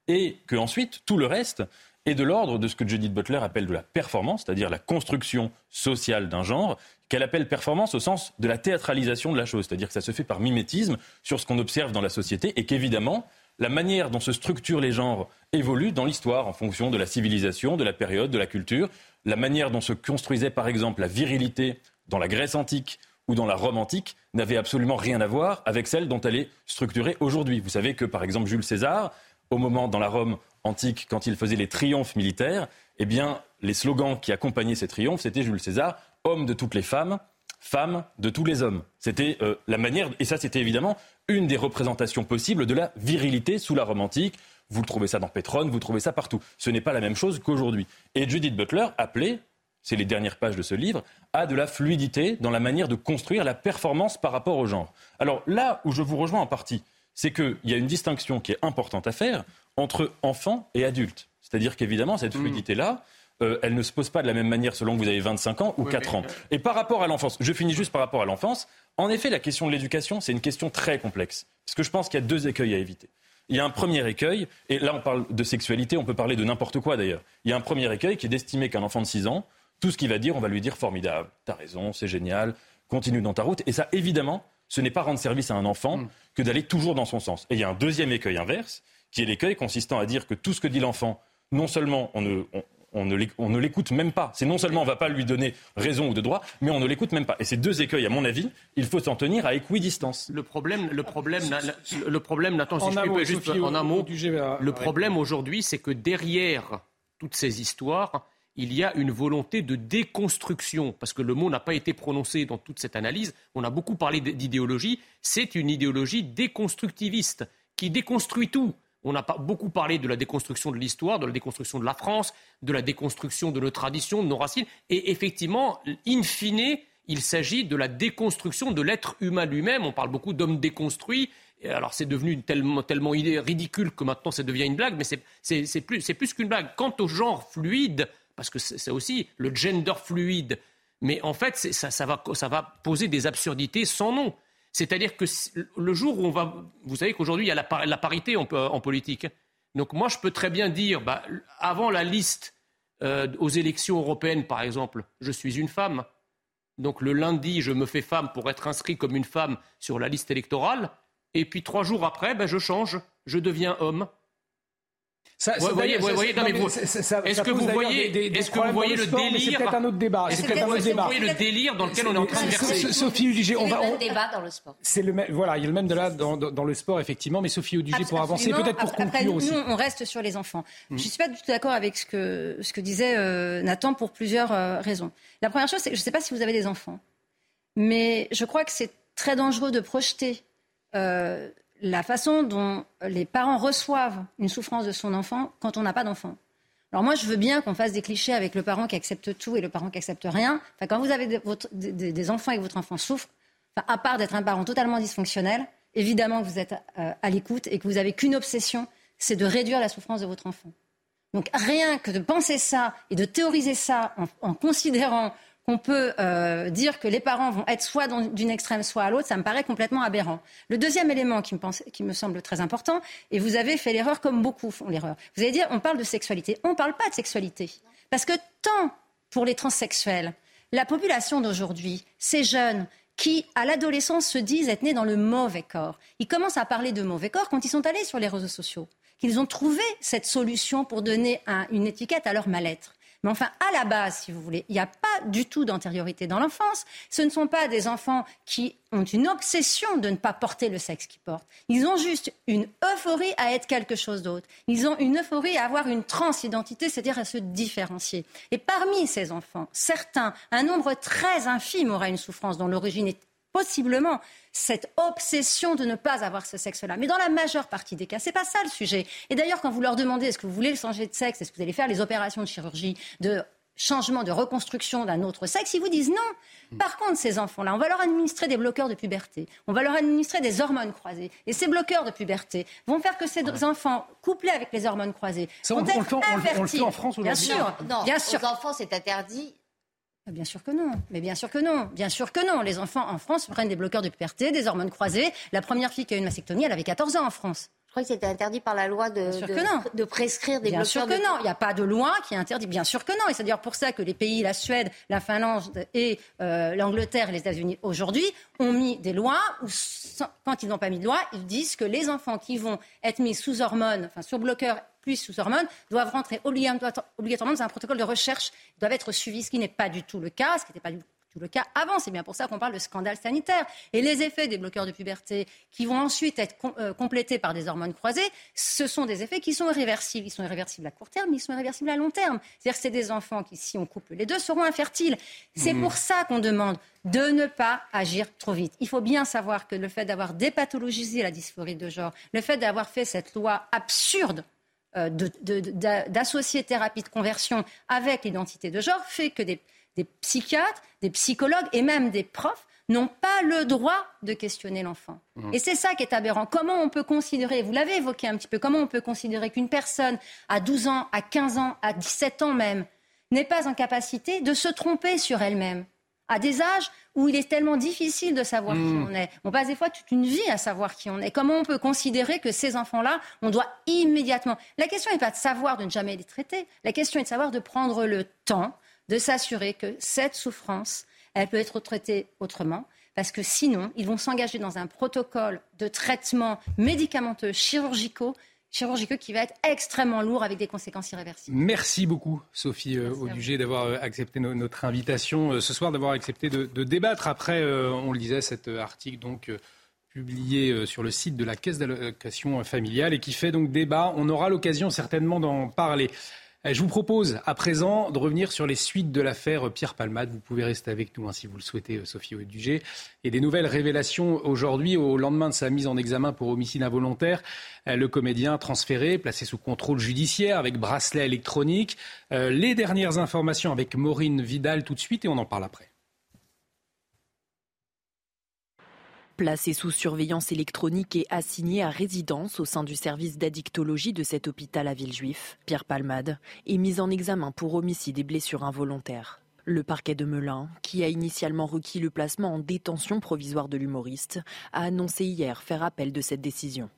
et que ensuite tout le reste est de l'ordre de ce que Judith Butler appelle de la performance, c'est-à-dire la construction sociale d'un genre, qu'elle appelle performance au sens de la théâtralisation de la chose, c'est-à-dire que ça se fait par mimétisme sur ce qu'on observe dans la société, et qu'évidemment, la manière dont se structurent les genres évolue dans l'histoire en fonction de la civilisation, de la période, de la culture, la manière dont se construisait par exemple la virilité dans la Grèce antique ou dans la Rome antique n'avait absolument rien à voir avec celle dont elle est structurée aujourd'hui. Vous savez que par exemple Jules César, au moment dans la Rome antique, quand il faisait les triomphes militaires, eh bien les slogans qui accompagnaient ces triomphes, c'était Jules César, homme de toutes les femmes, femme de tous les hommes. C'était euh, la manière, et ça c'était évidemment une des représentations possibles de la virilité sous la Rome antique. Vous le trouvez ça dans Pétrone, vous trouvez ça partout. Ce n'est pas la même chose qu'aujourd'hui. Et Judith Butler appelait, c'est les dernières pages de ce livre, à de la fluidité dans la manière de construire la performance par rapport au genre. Alors là où je vous rejoins en partie, c'est qu'il y a une distinction qui est importante à faire entre enfants et adultes. C'est-à-dire qu'évidemment, cette fluidité-là, euh, elle ne se pose pas de la même manière selon que vous avez 25 ans ou 4 ans. Et par rapport à l'enfance, je finis juste par rapport à l'enfance, en effet, la question de l'éducation, c'est une question très complexe. Parce que je pense qu'il y a deux écueils à éviter. Il y a un premier écueil, et là on parle de sexualité, on peut parler de n'importe quoi d'ailleurs. Il y a un premier écueil qui est d'estimer qu'un enfant de 6 ans, tout ce qu'il va dire, on va lui dire formidable, t'as raison, c'est génial, continue dans ta route. Et ça, évidemment, ce n'est pas rendre service à un enfant que d'aller toujours dans son sens. Et il y a un deuxième écueil inverse, qui est l'écueil consistant à dire que tout ce que dit l'enfant, non seulement on ne, on- on l'écoute même pas. C'est non seulement on ne va pas lui donner raison ou de droit, mais on ne l'écoute même pas. Et ces deux écueils, à mon avis, il faut s'en tenir à équidistance. Le problème, le problème, le problème, Nathan, si En je un puis mot, juste en un mot, le problème aujourd'hui, c'est que derrière toutes ces histoires, il y a une volonté de déconstruction, parce que le mot n'a pas été prononcé dans toute cette analyse. On a beaucoup parlé d'idéologie. C'est une idéologie déconstructiviste qui déconstruit tout. On a beaucoup parlé de la déconstruction de l'histoire, de la déconstruction de la France, de la déconstruction de nos traditions, de nos racines. Et effectivement, in fine, il s'agit de la déconstruction de l'être humain lui-même. On parle beaucoup d'hommes déconstruits. alors c'est devenu tellement, tellement ridicule que maintenant ça devient une blague, mais c'est plus, plus qu'une blague. Quant au genre fluide, parce que c'est aussi le gender fluide, mais en fait ça, ça, va, ça va poser des absurdités sans nom. C'est-à-dire que le jour où on va... Vous savez qu'aujourd'hui, il y a la, parité en, politique. Donc moi, je peux très bien dire, bah, avant la liste euh, aux élections européennes, par exemple, je suis une femme. Donc le lundi, je me fais femme pour être inscrit comme une femme sur la liste électorale. Et puis trois jours après, ben, je change, je deviens homme. Ça, vous voyez, vous voyez, est-ce que vous voyez, est-ce que vous voyez le délire C'est peut-être un autre débat. Est-ce que vous voyez le délire dans lequel on est en train de verser Sophie Udigé, on va. le même débat dans le sport. C'est le même, voilà, il y a le même débat dans, dans, le sport effectivement, mais Sophie Udigé pour avancer, peut-être pour conclure aussi. Nous, on reste sur les enfants. Je Je suis pas du tout d'accord avec ce que ce que disait euh, Nathan pour plusieurs euh, raisons. La première chose, c'est que je ne sais pas si vous avez des enfants, mais je crois que c'est très dangereux de projeter. Euh, la façon dont les parents reçoivent une souffrance de son enfant quand on n'a pas d'enfant. Alors moi, je veux bien qu'on fasse des clichés avec le parent qui accepte tout et le parent qui accepte rien. Quand vous avez des, enfants et que votre enfant souffre, à part d'être un parent totalement dysfonctionnel, évidemment que vous êtes euh, à l'écoute et que vous n'avez qu'une obsession, c'est de réduire la souffrance de votre enfant. Donc rien que de penser ça et de théoriser ça en considérant on peut euh, dire que les parents vont être soit d'une extrême, soit à l'autre, ça me paraît complètement aberrant. Le deuxième élément qui me, semble très important, et vous avez fait l'erreur comme beaucoup font l'erreur, vous allez dire on parle de sexualité. On ne parle pas de sexualité. Parce que tant pour les transsexuels, la population d'aujourd'hui, ces jeunes qui, à l'adolescence, se disent être nés dans le mauvais corps, ils commencent à parler de mauvais corps quand ils sont allés sur les réseaux sociaux, qu'ils ont trouvé cette solution pour donner une étiquette à leur mal-être. Mais enfin, à la base, si vous voulez, il n'y a pas du tout d'antériorité dans l'enfance. Ce ne sont pas des enfants qui ont une obsession de ne pas porter le sexe qu'ils portent. Ils ont juste une euphorie à être quelque chose d'autre. Ils ont une euphorie à avoir une transidentité, c'est-à-dire à se différencier. Et parmi ces enfants, certains, un nombre très infime aura une souffrance dont l'origine est possiblement cette obsession de ne pas avoir ce sexe-là. Mais dans la majeure partie des cas, c'est pas ça le sujet. Et d'ailleurs, quand vous leur demandez est-ce que vous voulez changer de sexe, est-ce que vous allez faire les opérations de chirurgie, de changement, de reconstruction d'un autre sexe, ils vous disent non. Par contre, ces enfants-là, on va leur administrer des bloqueurs de puberté, on va leur administrer des hormones croisées. Et ces bloqueurs de puberté vont faire que ces enfants, couplés avec les hormones croisées, vont être infertiles. en France Bien sûr, non, bien sûr. Aux enfants, c'est interdit bien sûr que non. Mais bien sûr que non. Bien sûr que non. Les enfants en France prennent des bloqueurs de puberté, des hormones croisées. La première fille qui a eu une mastectomie, elle avait 14 ans en France. Je crois que c'était interdit par la loi de, de, prescrire des Bien sûr que non. Il n'y a pas de loi qui interdit. Bien sûr que non. Et c'est d'ailleurs pour ça que les pays, la Suède, la Finlande et euh, l'Angleterre et les États-Unis aujourd'hui ont mis des lois où, quand ils n'ont pas mis de loi, ils disent que les enfants qui vont être mis sous hormones, enfin sur bloqueurs plus sous hormones, doivent rentrer obligatoirement dans un protocole de recherche, doivent être suivis, ce qui n'est pas du tout le cas, ce qui n'était pas du tout le cas avant. C'est bien pour ça qu'on parle de scandale sanitaire. Et les effets des bloqueurs de puberté qui vont ensuite être euh, complétés par des hormones croisées, ce sont des effets qui sont irréversibles. Ils sont irréversibles à court terme, mais ils sont irréversibles à long terme. C'est-à-dire que c'est des enfants qui, si on couple les deux, seront infertiles. C'est mmh. pour ça qu'on demande de ne pas agir trop vite. Il faut bien savoir que le fait d'avoir dépathologisé la dysphorie de genre, le fait d'avoir fait cette loi absurde euh, d'associer thérapie de conversion avec l'identité de genre fait que des, psychiatres, des psychologues et même des profs n'ont pas le droit de questionner l'enfant. Mmh. Et c'est ça qui est aberrant. Comment on peut considérer, vous l'avez évoqué un petit peu, comment on peut considérer qu'une personne à 12 ans, à 15 ans, à 17 ans même, n'est pas en capacité de se tromper sur elle-même à des âges où il est tellement difficile de savoir qui hmm. on est? On passe des fois toute une vie à savoir qui on est. Comment on peut considérer que ces enfants-là, on doit immédiatement? La question n'est pas de savoir de ne jamais les traiter. La question est de savoir de prendre le temps de s'assurer que cette souffrance, elle peut être traitée autrement. Parce que sinon, ils vont s'engager dans un protocole de traitement médicamenteux, chirurgicaux, chirurgicaux qui va être extrêmement lourd avec des conséquences irréversibles. Merci beaucoup, Sophie euh, Audugé, d'avoir euh, accepté notre invitation euh, ce soir, d'avoir accepté de, débattre. Après, on le disait, cet article donc publié sur le site de la Caisse d'allocation familiale et qui fait donc débat. On aura l'occasion certainement d'en parler. Eh, je vous propose à présent de revenir sur les suites de l'affaire Pierre Palmade. Vous pouvez rester avec nous hein, si vous le souhaitez, euh, Sophie Audugé. Et des nouvelles révélations aujourd'hui, au lendemain de sa mise en examen pour homicide involontaire. Euh, le comédien transféré, placé sous contrôle judiciaire avec bracelet électronique. Euh, les dernières informations avec Maureen Vidal tout de suite et on en parle après. Placé sous surveillance électronique et assigné à résidence au sein du service d'addictologie de cet hôpital à Villejuif, Pierre Palmade est mis en examen pour homicide et blessures involontaires. Le parquet de Melun, qui a initialement requis le placement en détention provisoire de l'humoriste, a annoncé hier faire appel de cette décision.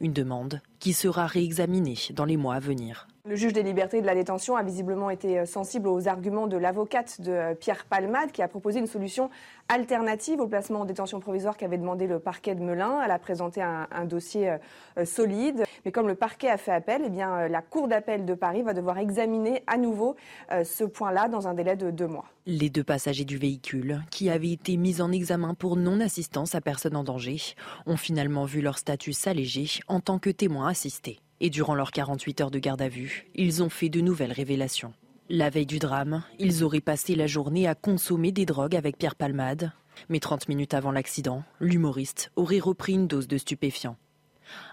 Une demande qui sera réexaminée dans les mois à venir. Le juge des libertés de la détention a visiblement été euh, sensible aux arguments de l'avocate de euh, Pierre Palmade qui a proposé une solution alternative au placement en détention provisoire qu'avait demandé le parquet de Melun. Elle a présenté un, dossier euh, solide. Mais comme le parquet a fait appel, eh la Cour d'appel de Paris va devoir examiner à nouveau ce point-là dans un délai de deux mois. Les deux passagers du véhicule, qui avaient été mis en examen pour non-assistance à personne en danger, ont finalement vu leur statut s'alléger en tant que témoins assistés. Et durant leurs 48 heures de garde à vue, ils ont fait de nouvelles révélations. La veille du drame, ils auraient passé la journée à consommer des drogues avec Pierre Palmade. Mais 30 minutes avant l'accident, l'humoriste aurait repris une dose de stupéfiants.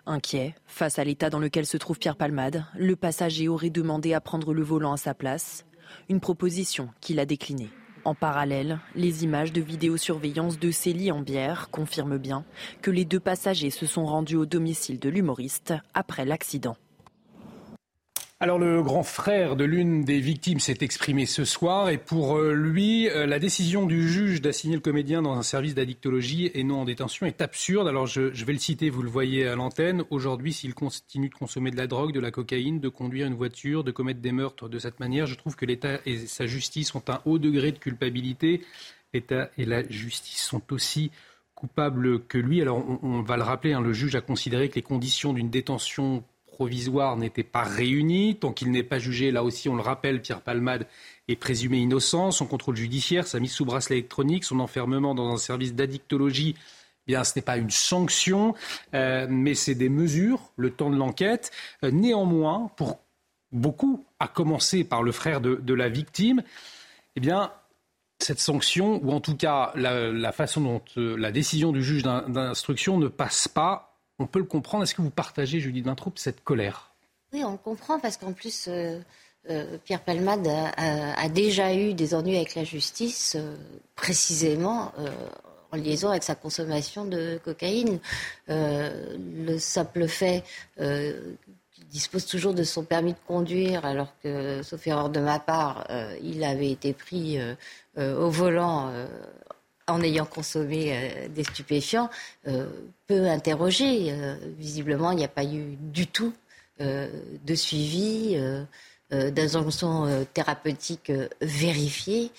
Inquiet, face à l'état dans lequel se trouve Pierre Palmade, le passager aurait demandé à prendre le volant à sa place, une proposition qu'il a déclinée. En parallèle, les images de vidéosurveillance de Célie en bière confirment bien que les deux passagers se sont rendus au domicile de l'humoriste après l'accident. Alors le grand frère de l'une des victimes s'est exprimé ce soir et pour euh, lui, euh, la décision du juge d'assigner le comédien dans un service d'addictologie et non en détention est absurde. Alors je, vais le citer, vous le voyez à l'antenne. Aujourd'hui, s'il continue de consommer de la drogue, de la cocaïne, de conduire une voiture, de commettre des meurtres de cette manière, je trouve que l'État et sa justice ont un haut degré de culpabilité. L'État et la justice sont aussi coupables que lui. Alors on, va le rappeler, hein, le juge a considéré que les conditions d'une détention provisoire n'était pas réuni. Tant qu'il n'est pas jugé, là aussi, on le rappelle, Pierre Palmade est présumé innocent. Son contrôle judiciaire, sa mise sous bracelet électronique, son enfermement dans un service d'addictologie, eh bien, ce n'est pas une sanction, euh, mais c'est des mesures, le temps de l'enquête. Euh, néanmoins, pour beaucoup, à commencer par le frère de, la victime, eh cette sanction, ou en tout cas la, la façon dont euh, la décision du juge d'instruction ne passe pas on peut le comprendre. Est-ce que vous partagez, Julie Vintraube, cette colère? Oui, on le comprend parce qu'en plus, euh, euh, Pierre Palmade a, déjà eu des ennuis avec la justice, euh, précisément en liaison avec sa consommation de cocaïne. le simple fait qu'il dispose toujours de son permis de conduire, alors que, sauf erreur de ma part, il avait été pris au volant en ayant consommé euh, des stupéfiants, euh, peut interroger. Euh, visiblement, il n'y a pas eu du tout de suivi, d'injonction thérapeutique vérifiée.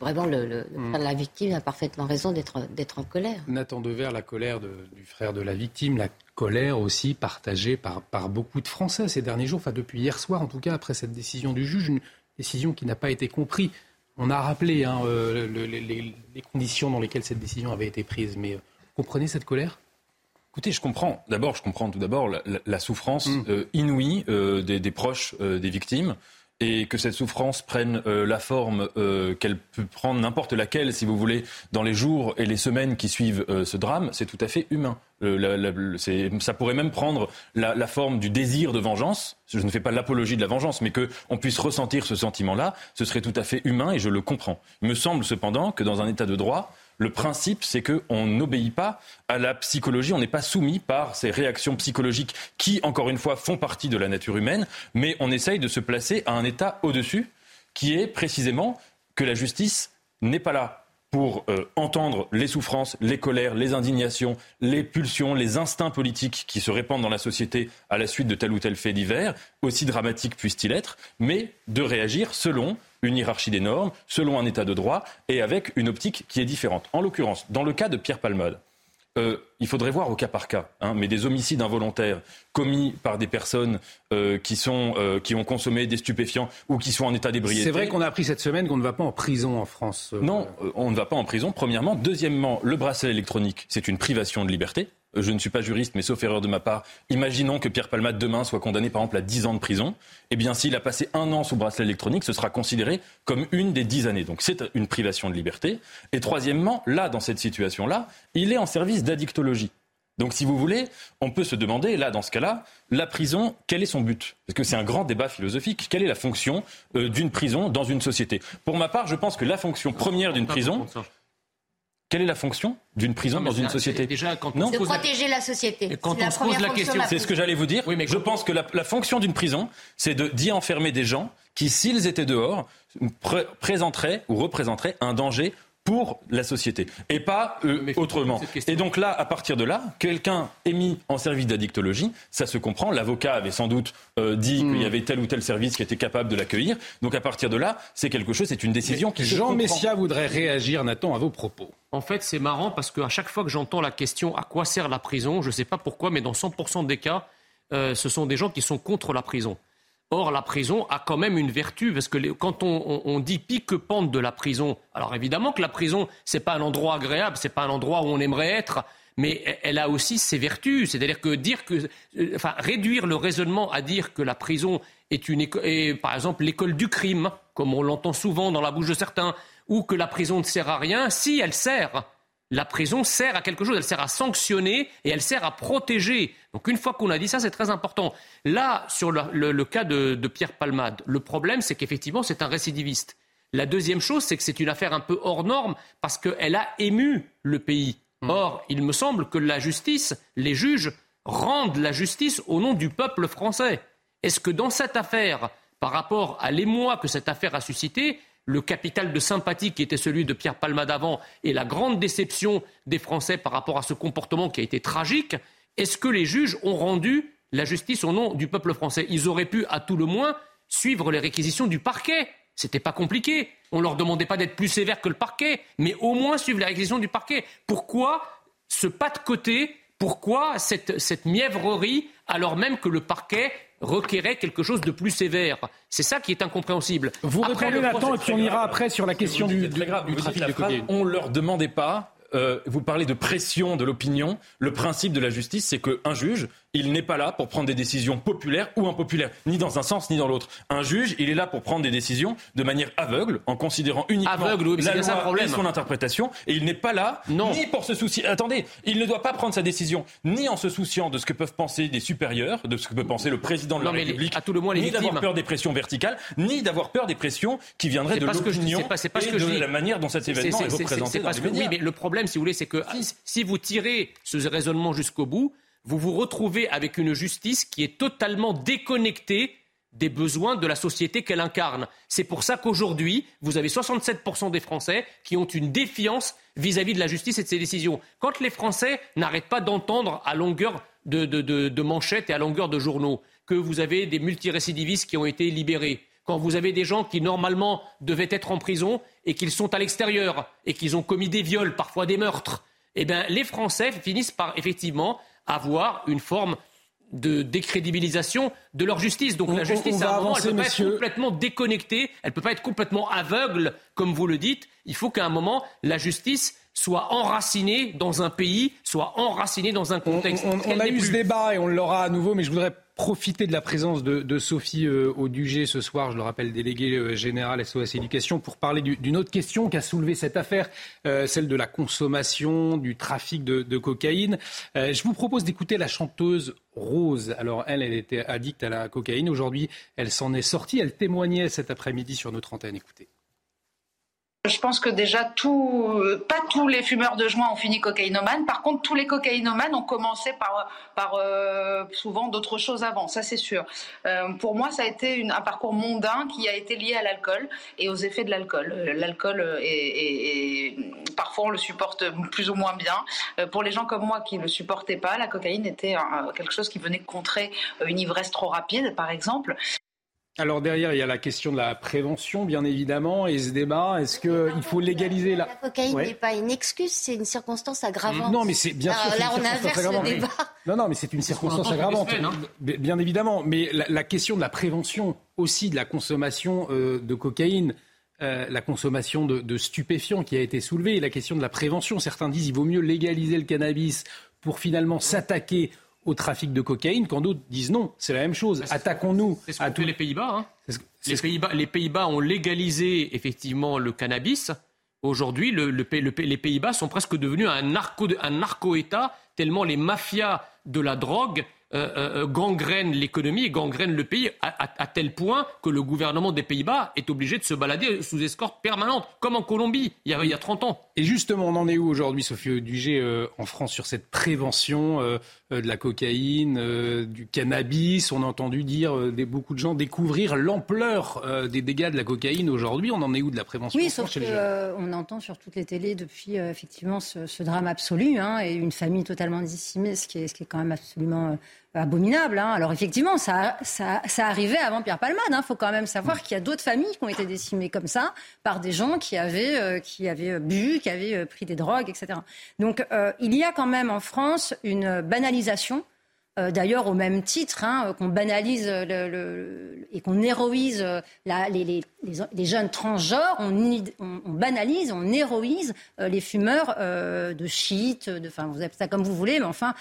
vraiment, le, hmm. la victime a parfaitement raison d'être en colère. Nathan Dever, la colère du frère de la victime, la colère aussi partagée par, par beaucoup de Français ces derniers jours, enfin depuis hier soir en tout cas, après cette décision du juge, une décision qui n'a pas été comprise on a rappelé hein, euh, les, conditions dans lesquelles cette décision avait été prise, mais euh, vous comprenez cette colère? Écoutez, je comprends. D'abord, je comprends tout d'abord la, souffrance mm. euh, inouïe des, proches des victimes et que cette souffrance prenne la forme qu'elle peut prendre n'importe laquelle, si vous voulez, dans les jours et les semaines qui suivent ce drame, c'est tout à fait humain. ça pourrait même prendre la, forme du désir de vengeance. Je ne fais pas l'apologie de la vengeance, mais qu'on puisse ressentir ce sentiment-là, ce serait tout à fait humain et je le comprends. Il me semble cependant que dans un état de droit, le principe, c'est qu'on n'obéit pas à la psychologie, on n'est pas soumis par ces réactions psychologiques qui, encore une fois, font partie de la nature humaine, mais on essaye de se placer à un état au-dessus, qui est précisément que la justice n'est pas là pour euh, entendre les souffrances, les colères, les indignations, les pulsions, les instincts politiques qui se répandent dans la société à la suite de tel ou tel fait divers, aussi dramatique puisse-t-il être, mais de réagir selon une hiérarchie des normes, selon un état de droit et avec une optique qui est différente. En l'occurrence, dans le cas de Pierre Palmade, euh, il faudrait voir au cas par cas, hein, mais des homicides involontaires commis par des personnes euh, qui, sont, euh, qui ont consommé des stupéfiants ou qui sont en état d'ébriété. C'est vrai qu'on a appris cette semaine qu'on ne va pas en prison en France. Non, on ne va pas en prison, premièrement. Deuxièmement, le bracelet électronique, c'est une privation de liberté je ne suis pas juriste, mais sauf erreur de ma part, imaginons que Pierre Palmade demain soit condamné par exemple à 10 ans de prison. Eh bien, s'il a passé un an sous bracelet électronique, ce sera considéré comme une des 10 années. Donc c'est une privation de liberté. Et troisièmement, là, dans cette situation-là, il est en service d'addictologie. Donc, si vous voulez, on peut se demander, là, dans ce cas-là, la prison, quel est son but? Parce que c'est un grand débat philosophique. Quelle est la fonction euh, d'une prison dans une société? Pour ma part, je pense que la fonction première d'une prison, Quelle est la fonction d'une prison dans une société déjà, quand De protéger la société. quand C'est on la se pose la question, C'est ce que prison. j'allais vous dire. je pense que la, la fonction d'une prison, c'est de- d'y enfermer des gens qui, s'ils étaient dehors, pré- présenteraient ou représenteraient un danger pour la société et pas euh, autrement. Et donc là, à partir de là, quelqu'un est mis en service d'addictologie, ça se comprend. L'avocat avait sans doute euh, dit Hmm. qu'il y avait tel ou tel service qui était capable de l'accueillir. Donc à partir de là, c'est quelque chose, c'est une décision qui se Jean. Messia voudrait réagir, Nathan, à vos propos. En fait, c'est marrant parce qu'à chaque fois que j'entends la question à quoi sert la prison, je ne sais pas pourquoi, mais dans 100% des cas, euh, ce sont des gens qui sont contre la prison. Or, la prison a quand même une vertu, parce que quand on, dit pique-pente de la prison, alors évidemment que la prison, c'est pas un endroit agréable, c'est pas un endroit où on aimerait être, mais e- elle a aussi ses vertus. C'est-à-dire que dire que, euh, enfin, réduire le raisonnement à dire que la prison est une est, par exemple, l'école du crime, comme on l'entend souvent dans la bouche de certains, ou que la prison ne sert à rien, si elle sert. La prison sert à quelque chose, elle sert à sanctionner et elle sert à protéger. Donc une fois qu'on a dit ça, c'est très important. Là, sur le, le- le cas de, de Pierre Palmade, le problème, c'est qu'effectivement, c'est un récidiviste. La deuxième chose, c'est que c'est une affaire un peu hors norme parce qu'elle a ému le pays. Or, il me semble que la justice, les juges, rendent la justice au nom du peuple français. Est-ce que dans cette affaire, par rapport à l'émoi que cette affaire a suscité, le capital de sympathie qui était celui de Pierre Palmade avant et la grande déception des Français par rapport à ce comportement qui a été tragique, est-ce que les juges ont rendu la justice au nom du peuple français? Ils auraient pu, à tout le moins, suivre les réquisitions du parquet. C'était pas compliqué. On leur demandait pas d'être plus sévères que le parquet, mais au moins suivre les réquisitions du parquet. Pourquoi ce pas de côté? Pourquoi cette mièvrerie alors même que le parquet requérait quelque chose de plus sévère C'est ça qui est incompréhensible. Vous Après, répondez, Nathan, et puis on ira après sur la question du, du, grave. trafic de cocaïne. On leur demandait pas. euh, vous parlez de pression de l'opinion. Le principe de la justice, c'est qu'un juge, il n'est pas là pour prendre des décisions populaires ou impopulaires, ni dans un sens ni dans l'autre. Un juge, il est là pour prendre des décisions de manière aveugle, en considérant uniquement Aveugle, oui, la loi problème. et son interprétation. Et il n'est pas là ni pour se soucier. Attendez, il ne doit pas prendre sa décision ni en se souciant de ce que peuvent penser des supérieurs, de ce que peut penser le président de Non, la les- République, à tout le moins les ni d'avoir peur des pressions verticales, ni d'avoir peur des pressions qui viendraient de l'opinion et que de la manière dont cet événement est représenté dans les ce que-. Oui, mais le problème, si vous voulez, c'est que si vous tirez ce raisonnement jusqu'au bout, vous vous retrouvez avec une justice qui est totalement déconnectée des besoins de la société qu'elle incarne. C'est pour ça qu'aujourd'hui, vous avez 67% des Français qui ont une défiance vis-à-vis de la justice et de ses décisions. Quand les Français n'arrêtent pas d'entendre à longueur de, de- manchettes et à longueur de journaux que vous avez des multirécidivistes qui ont été libérés, quand vous avez des gens qui normalement devaient être en prison et qu'ils sont à l'extérieur et qu'ils ont commis des viols, parfois des meurtres, eh bien, les Français finissent par effectivement avoir une forme de décrédibilisation de leur justice. Donc On- la justice, à un moment, avancer, elle ne peut messieurs. pas être complètement déconnectée, elle ne peut pas être complètement aveugle, comme vous le dites. Il faut qu'à un moment, la justice soit enracinée dans un pays, soit enracinée dans un contexte. On, a eu ce débat et on l'aura à nouveau, mais je voudrais profiter de la présence de, de Sophie euh, Audugé ce soir, je le rappelle, déléguée euh, générale SOS Éducation, pour parler du- d'une autre question qu'a soulevée cette affaire, euh, celle de la consommation, du trafic de, de cocaïne. Euh, je vous propose d'écouter la chanteuse Rose. Alors elle, elle était addicte à la cocaïne. Aujourd'hui, elle s'en est sortie. Elle témoignait cet après-midi sur notre antenne. Écoutez. Je pense que déjà, tout, euh, pas tous les fumeurs de joint ont fini cocaïnomanes. Par contre, tous les cocaïnomanes ont commencé par, par euh, souvent d'autres choses avant. Ça, c'est sûr. Euh, pour moi, ça a été un parcours mondain qui a été lié à l'alcool et aux effets de l'alcool. Euh, L'alcool, est, parfois, on le supporte plus ou moins bien. Pour les gens comme moi qui le supportaient pas, la cocaïne était quelque chose qui venait contrer une ivresse trop rapide, par exemple. Alors derrière, il y a la question de la prévention, bien évidemment, et ce débat. Est-ce qu'il faut légaliser la... La cocaïne Ouais. n'est pas une excuse, c'est une circonstance aggravante. Non, mais c'est bien sûr. Alors là, une on circonstance inverse le aggravante. débat. [LAUGHS] Non, non, mais c'est une circonstance aggravante. non Bien évidemment. Mais la, la question de la prévention aussi de la consommation euh, de cocaïne, euh, la consommation de, de stupéfiants qui a été soulevée, et la question de la prévention. Certains disent qu'il vaut mieux légaliser le cannabis pour finalement s'attaquer au trafic de cocaïne, quand d'autres disent non, c'est la même chose. Attaquons-nous C'est ce à tous les Pays-Bas. hein. C'est ce- Les Pays-Bas, les Pays-Bas ont légalisé effectivement le cannabis. Aujourd'hui, le- le Pays- le Pays- les Pays-Bas sont presque devenus un narco, un narco-État tellement les mafias de la drogue euh, euh, gangrènent l'économie et gangrènent le pays à, à- à tel point que le gouvernement des Pays-Bas est obligé de se balader sous escorte permanente, comme en Colombie il y a, il y a 30 ans. Et justement, on en est où aujourd'hui, Sophie Audugé, euh, en France, sur cette prévention euh, euh, de la cocaïne, du cannabis? On a entendu dire des, beaucoup de gens découvrir l'ampleur des dégâts de la cocaïne aujourd'hui. On en est où de la prévention Oui, sauf qu'on entend sur toutes les télés depuis effectivement ce, drame absolu hein, et une famille totalement décimée, ce qui est, ce qui est quand même absolument abominable. Hein. Alors effectivement, ça, ça, ça arrivait avant Pierre Palmade. Il hein. faut quand même savoir qu'il y a d'autres familles qui ont été décimées comme ça par des gens qui avaient, euh, qui avaient bu, qui avaient euh, pris des drogues, etc. Donc euh, il y a quand même en France une banalisation euh, d'ailleurs, au même titre hein, qu'on banalise et qu'on héroïse les, jeunes transgenres, on, banalise, on héroïse les fumeurs de shit, enfin, vous appelez ça comme vous voulez, mais enfin,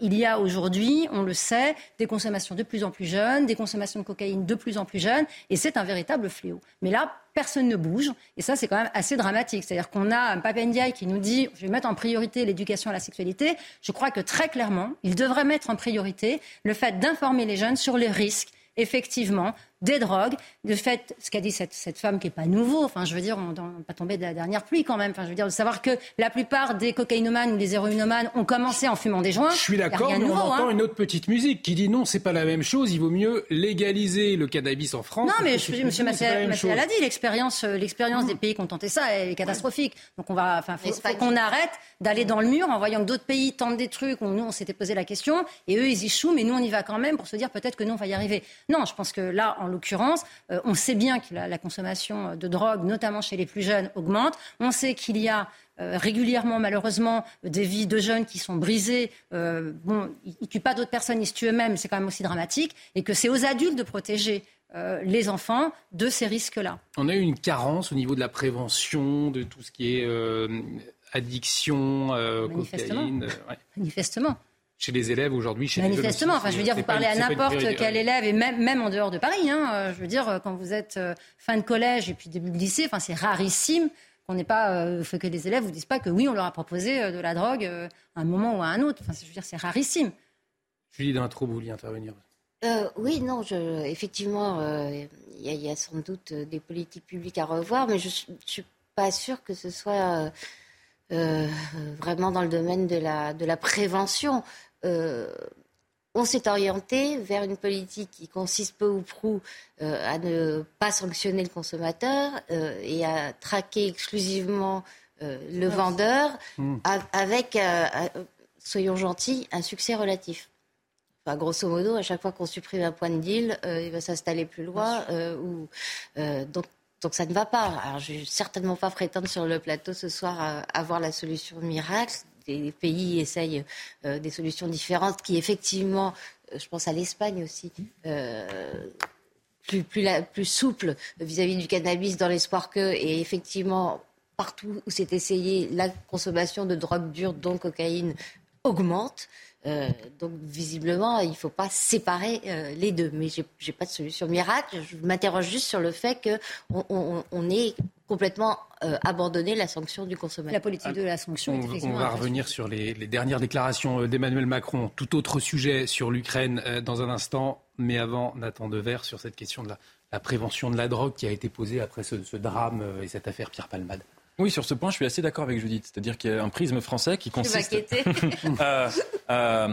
il y a aujourd'hui, on le sait, des consommations de plus en plus jeunes, des consommations de cocaïne de plus en plus jeunes, et c'est un véritable fléau. Mais là, personne ne bouge. Et ça, c'est quand même assez dramatique. C'est-à-dire qu'on a un Papendiaï qui nous dit je vais mettre en priorité l'éducation à la sexualité. Je crois que très clairement, il devrait mettre en priorité le fait d'informer les jeunes sur les risques effectivement, des drogues. De fait, ce qu'a dit cette, cette, femme qui n'est pas nouveau, enfin, je veux dire, on n'est pas tombé de la dernière pluie quand même. Enfin, je veux dire, de savoir que la plupart des cocaïnomanes ou des héroïnomanes ont commencé en fumant des joints. Je suis d'accord, mais on entend hein. une autre petite musique qui dit non, c'est pas la même chose, il vaut mieux légaliser le cannabis en France. Non, mais M. Massé l'a dit, l'expérience, euh, l'expérience des pays qui ont tenté ça est catastrophique. Donc on va, enfin, faut, qu'on arrête d'aller dans le mur en voyant que d'autres pays tentent des trucs où nous, on s'était posé la question, et eux, ils y chouent, mais nous, on y va quand même pour se dire peut-être que nous, on va y arriver. Non, je pense que là, en l'occurrence, euh, on sait bien que la, consommation de drogue, notamment chez les plus jeunes, augmente. On sait qu'il y a euh, régulièrement, malheureusement, des vies de jeunes qui sont brisées. Euh, bon, ils ne tuent pas d'autres personnes, ils se tuent eux-mêmes, c'est quand même aussi dramatique. Et que c'est aux adultes de protéger les enfants de ces risques-là. On a eu une carence au niveau de la prévention, de tout ce qui est addiction, cocaïne. Manifestement chez les élèves aujourd'hui chez Manifestement, enfin, je veux dire, vous parlez à n'importe quel élève, et même, même en dehors de Paris, hein, euh, je veux dire, quand vous êtes euh, fin de collège et puis début de lycée, enfin, c'est rarissime qu'on n'ait pas, euh, que les élèves vous disent pas que oui, on leur a proposé de la drogue à un moment ou à un autre. Enfin, je veux dire, c'est rarissime. Julie D'Intro, vous vouliez intervenir Oui, non, je, effectivement, il y, a sans doute des politiques publiques à revoir, mais je ne suis pas sûre que ce soit... vraiment dans le domaine de la, de la prévention. Euh, on s'est orienté vers une politique qui consiste peu ou prou euh, à ne pas sanctionner le consommateur euh, et à traquer exclusivement le vendeur hmm. avec, soyons gentils, un succès relatif. Enfin, grosso modo, à chaque fois qu'on supprime un point de deal, il va s'installer plus loin. ou, donc, donc ça ne va pas. Alors je vais certainement pas prétendre sur le plateau ce soir à avoir la solution miracle les pays essayent euh, des solutions différentes qui, effectivement, euh, je pense à l'Espagne aussi, euh, plus, plus, plus souple vis-à-vis du cannabis dans l'espoir que, et effectivement, partout où c'est essayé, la consommation de drogue dure, dont cocaïne, augmente. Donc visiblement, il ne faut pas séparer les deux. Mais je n'ai pas de solution miracle. Je m'interroge juste sur le fait qu'on on est complètement euh, abandonner la sanction du consommateur. La politique de la sanction on, est effectivement. On va revenir sur les, dernières déclarations euh, d'Emmanuel Macron. Tout autre sujet sur l'Ukraine euh, dans un instant. Mais avant, Nathan Dever sur cette question de la, prévention de la drogue qui a été posée après ce, drame et cette affaire Pierre Palmade. Oui, sur ce point, je suis assez d'accord avec Judith. C'est-à-dire qu'il y a un prisme français qui consiste [LAUGHS] à, à,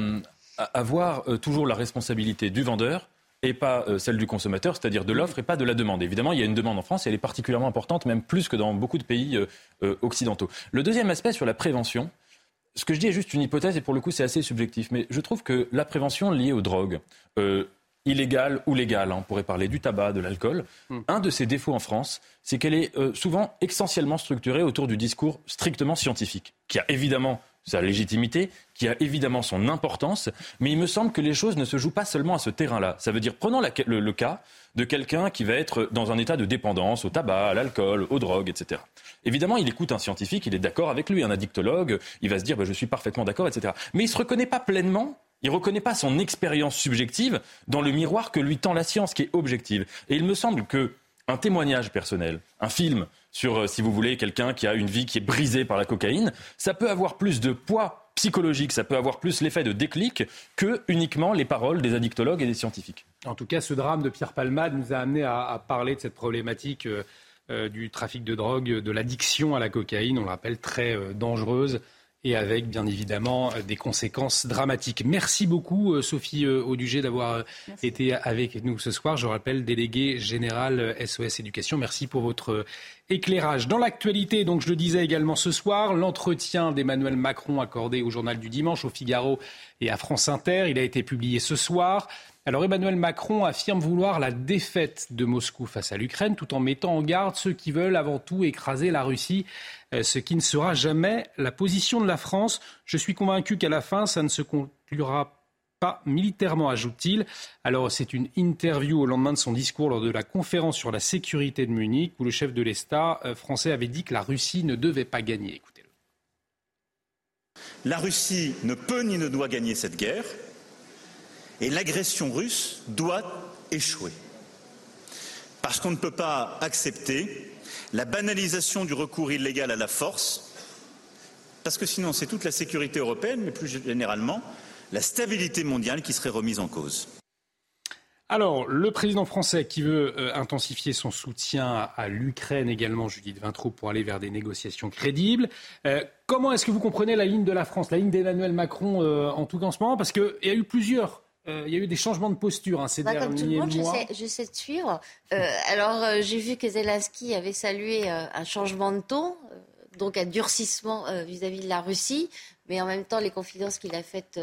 avoir toujours la responsabilité du vendeur et pas euh, celle du consommateur, c'est-à-dire de l'offre et pas de la demande. Évidemment, il y a une demande en France et elle est particulièrement importante, même plus que dans beaucoup de pays euh, euh, occidentaux. Le deuxième aspect sur la prévention, ce que je dis est juste une hypothèse et pour le coup c'est assez subjectif, mais je trouve que la prévention liée aux drogues, illégales ou légales, hein, on pourrait parler du tabac, de l'alcool, hmm. un de ses défauts en France, c'est qu'elle est souvent essentiellement structurée autour du discours strictement scientifique, qui a évidemment sa légitimité, qui a évidemment son importance, mais il me semble que les choses ne se jouent pas seulement à ce terrain-là. Ça veut dire, prenons le, cas de quelqu'un qui va être dans un état de dépendance au tabac, à l'alcool, aux drogues, etc. Évidemment, il écoute un scientifique, il est d'accord avec lui, un addictologue, il va se dire bah, je suis parfaitement d'accord, etc. Mais il ne se reconnaît pas pleinement il ne reconnaît pas son expérience subjective dans le miroir que lui tend la science, qui est objective. Et il me semble que un témoignage personnel, un film sur, euh, si vous voulez, quelqu'un qui a une vie qui est brisée par la cocaïne, ça peut avoir plus de poids psychologique, ça peut avoir plus l'effet de déclic que uniquement les paroles des addictologues et des scientifiques. En tout cas, ce drame de Pierre Palmade nous a amené à, parler de cette problématique. Euh, du trafic de drogue, de l'addiction à la cocaïne, on le rappelle, très dangereuse et avec bien évidemment des conséquences dramatiques. Merci beaucoup Sophie Audugé d'avoir été avec nous ce soir. Je rappelle, déléguée générale SOS Éducation. Merci pour votre éclairage. Dans l'actualité, donc je le disais également ce soir, l'entretien d'Emmanuel Macron accordé au journal du dimanche, au Figaro et à France Inter, il a été publié ce soir. Alors Emmanuel Macron affirme vouloir la défaite de Moscou face à l'Ukraine tout en mettant en garde ceux qui veulent avant tout écraser la Russie, euh, ce qui ne sera jamais la position de la France. Je suis convaincu qu'à la fin, ça ne se conclura pas militairement, ajoute-t-il. Alors c'est une interview au lendemain de son discours lors de la conférence sur la sécurité de Munich où le chef de l'État euh, français avait dit que la Russie ne devait pas gagner. Écoutez-le. La Russie ne peut ni ne doit gagner cette guerre et l'agression russe doit échouer. Parce qu'on ne peut pas accepter la banalisation du recours illégal à la force, parce que sinon c'est toute la sécurité européenne, mais plus généralement la stabilité mondiale qui serait remise en cause. Alors, le président français qui veut euh, intensifier son soutien à, l'Ukraine également, Judith Vintraud, pour aller vers des négociations crédibles. Euh, comment est-ce que vous comprenez la ligne de la France, la ligne d'Emmanuel Macron euh, en tout cas en ce moment? Parce qu'il y a eu plusieurs il y a eu des changements de posture hein, ces bah, derniers comme tout le monde, mois. Je sais, de suivre. alors, j'ai vu que Zelensky avait salué un changement de ton, donc un durcissement vis-à-vis de la Russie, mais en même temps, les confidences qu'il a faites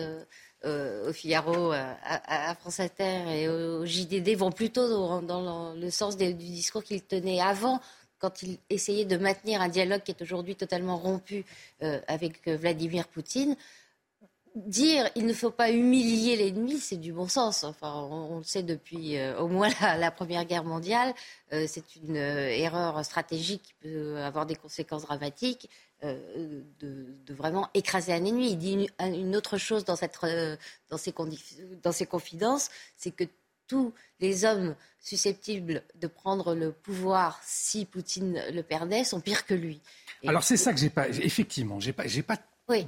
euh, au Figaro, euh, à, France Inter et au, JDD vont plutôt dans, le sens du discours qu'il tenait avant, quand il essayait de maintenir un dialogue qui est aujourd'hui totalement rompu euh, avec Vladimir Poutine. Dire il ne faut pas humilier l'ennemi, c'est du bon sens. Enfin, on, le sait depuis au moins [LAUGHS] la, Première Guerre mondiale. c'est une erreur stratégique qui peut avoir des conséquences dramatiques. Euh, de, vraiment écraser un ennemi. Il dit une, autre chose dans, cette, euh, dans, ses dans ses confidences, c'est que tous les hommes susceptibles de prendre le pouvoir si Poutine le perdait sont pires que lui. Alors c'est ça que j'ai pas, effectivement, j'ai pas, j'ai pas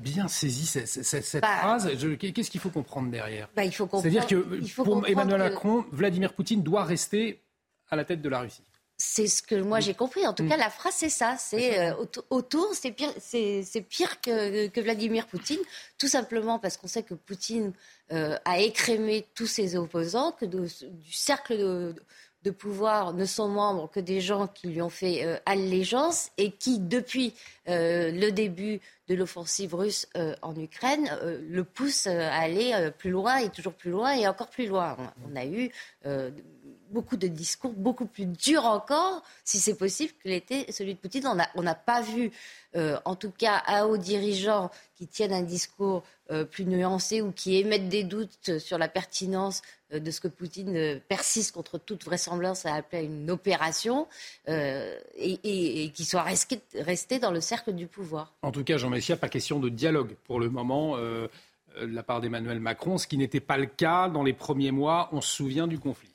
bien saisi cette, cette, bah, phrase. Qu'est-ce qu'il faut comprendre derrière? Bah, il faut C'est-à-dire que pour Emmanuel Macron, Vladimir Poutine doit rester à la tête de la Russie. C'est ce que moi j'ai compris. En tout mm. cas, la phrase, c'est ça. C'est euh, autour, c'est pire, c'est, pire que, que, Vladimir Poutine, tout simplement parce qu'on sait que Poutine euh, a écrémé tous ses opposants, que du cercle de, de, pouvoir ne sont membres que des gens qui lui ont fait euh, allégeance et qui, depuis le début de l'offensive russe en Ukraine, le poussent à aller plus loin et toujours plus loin et encore plus loin. On, a eu beaucoup de discours beaucoup plus durs encore, si c'est possible, que l'était celui de Poutine. On n'a pas vu, euh, en tout cas, à hauts dirigeants qui tiennent un discours euh, plus nuancé ou qui émettent des doutes sur la pertinence euh, de ce que Poutine persiste contre toute vraisemblance à appeler une opération et, qui soit resté, resté, dans le cercle du pouvoir. En tout cas, Jean Messia, pas question de dialogue pour le moment de la part d'Emmanuel Macron, ce qui n'était pas le cas dans les premiers mois, on se souvient du conflit.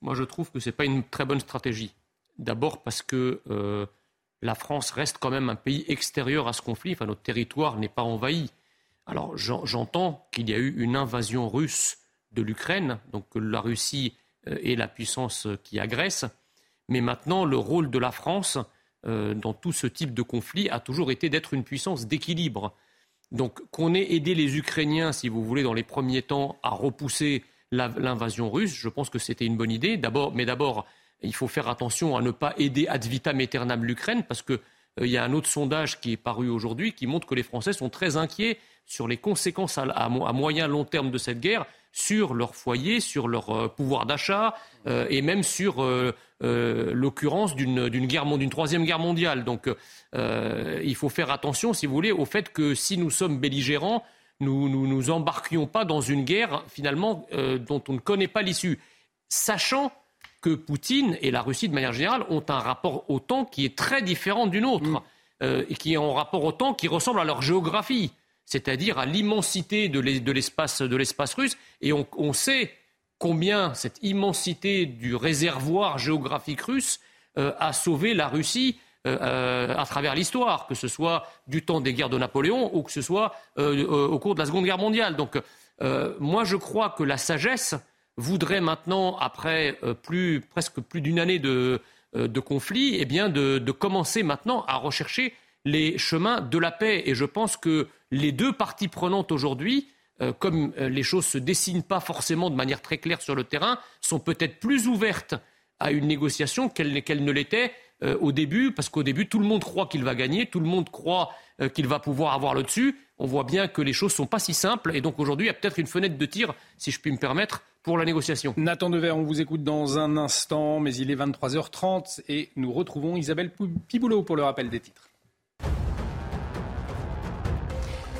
Moi, je trouve que ce n'est pas une très bonne stratégie. D'abord parce que euh, la France reste quand même un pays extérieur à ce conflit. Enfin, notre territoire n'est pas envahi. Alors, j'entends qu'il y a eu une invasion russe de l'Ukraine, donc la Russie euh, est la puissance qui agresse. Mais maintenant, le rôle de la France euh, dans tout ce type de conflit a toujours été d'être une puissance d'équilibre. Donc, qu'on ait aidé les Ukrainiens, si vous voulez, dans les premiers temps, à repousser l'invasion russe. Je pense que c'était une bonne idée. D'abord, mais d'abord, il faut faire attention à ne pas aider ad vitam aeternam l'Ukraine, parce qu'il euh, y a un autre sondage qui est paru aujourd'hui qui montre que les Français sont très inquiets sur les conséquences à, à, moyen long terme de cette guerre sur leur foyer, sur leur euh, pouvoir d'achat euh, et même sur l'occurrence d'une troisième guerre mondiale. Donc il faut faire attention, si vous voulez, au fait que si nous sommes belligérants, nous nous, nous embarquions pas dans une guerre finalement euh, dont on ne connaît pas l'issue, sachant que Poutine et la Russie de manière générale ont un rapport au temps qui est très différent d'une autre, mm. euh, et qui ont un rapport au temps qui ressemble à leur géographie, c'est-à-dire à, l'immensité de l'espace russe, et on, on, sait combien cette immensité du réservoir géographique russe euh, a sauvé la Russie euh, à travers l'histoire, que ce soit du temps des guerres de Napoléon ou que ce soit euh, euh, au cours de la Seconde Guerre mondiale. Donc, moi, je crois que la sagesse voudrait maintenant, après plus, presque plus d'une année de, de conflit, eh bien de, commencer maintenant à rechercher les chemins de la paix. Et je pense que les deux parties prenantes aujourd'hui, comme les choses ne se dessinent pas forcément de manière très claire sur le terrain, sont peut-être plus ouvertes à une négociation qu'elles ne l'étaient au début, parce qu'au début, tout le monde croit qu'il va gagner, tout le monde croit qu'il va pouvoir avoir le dessus on voit bien que les choses ne sont pas si simples. Et donc aujourd'hui, il y a peut-être une fenêtre de tir, si je puis me permettre, pour la négociation. Nathan Dever, on vous écoute dans un instant, mais il est 23h30 et nous retrouvons Isabelle Piboulot pour le rappel des titres.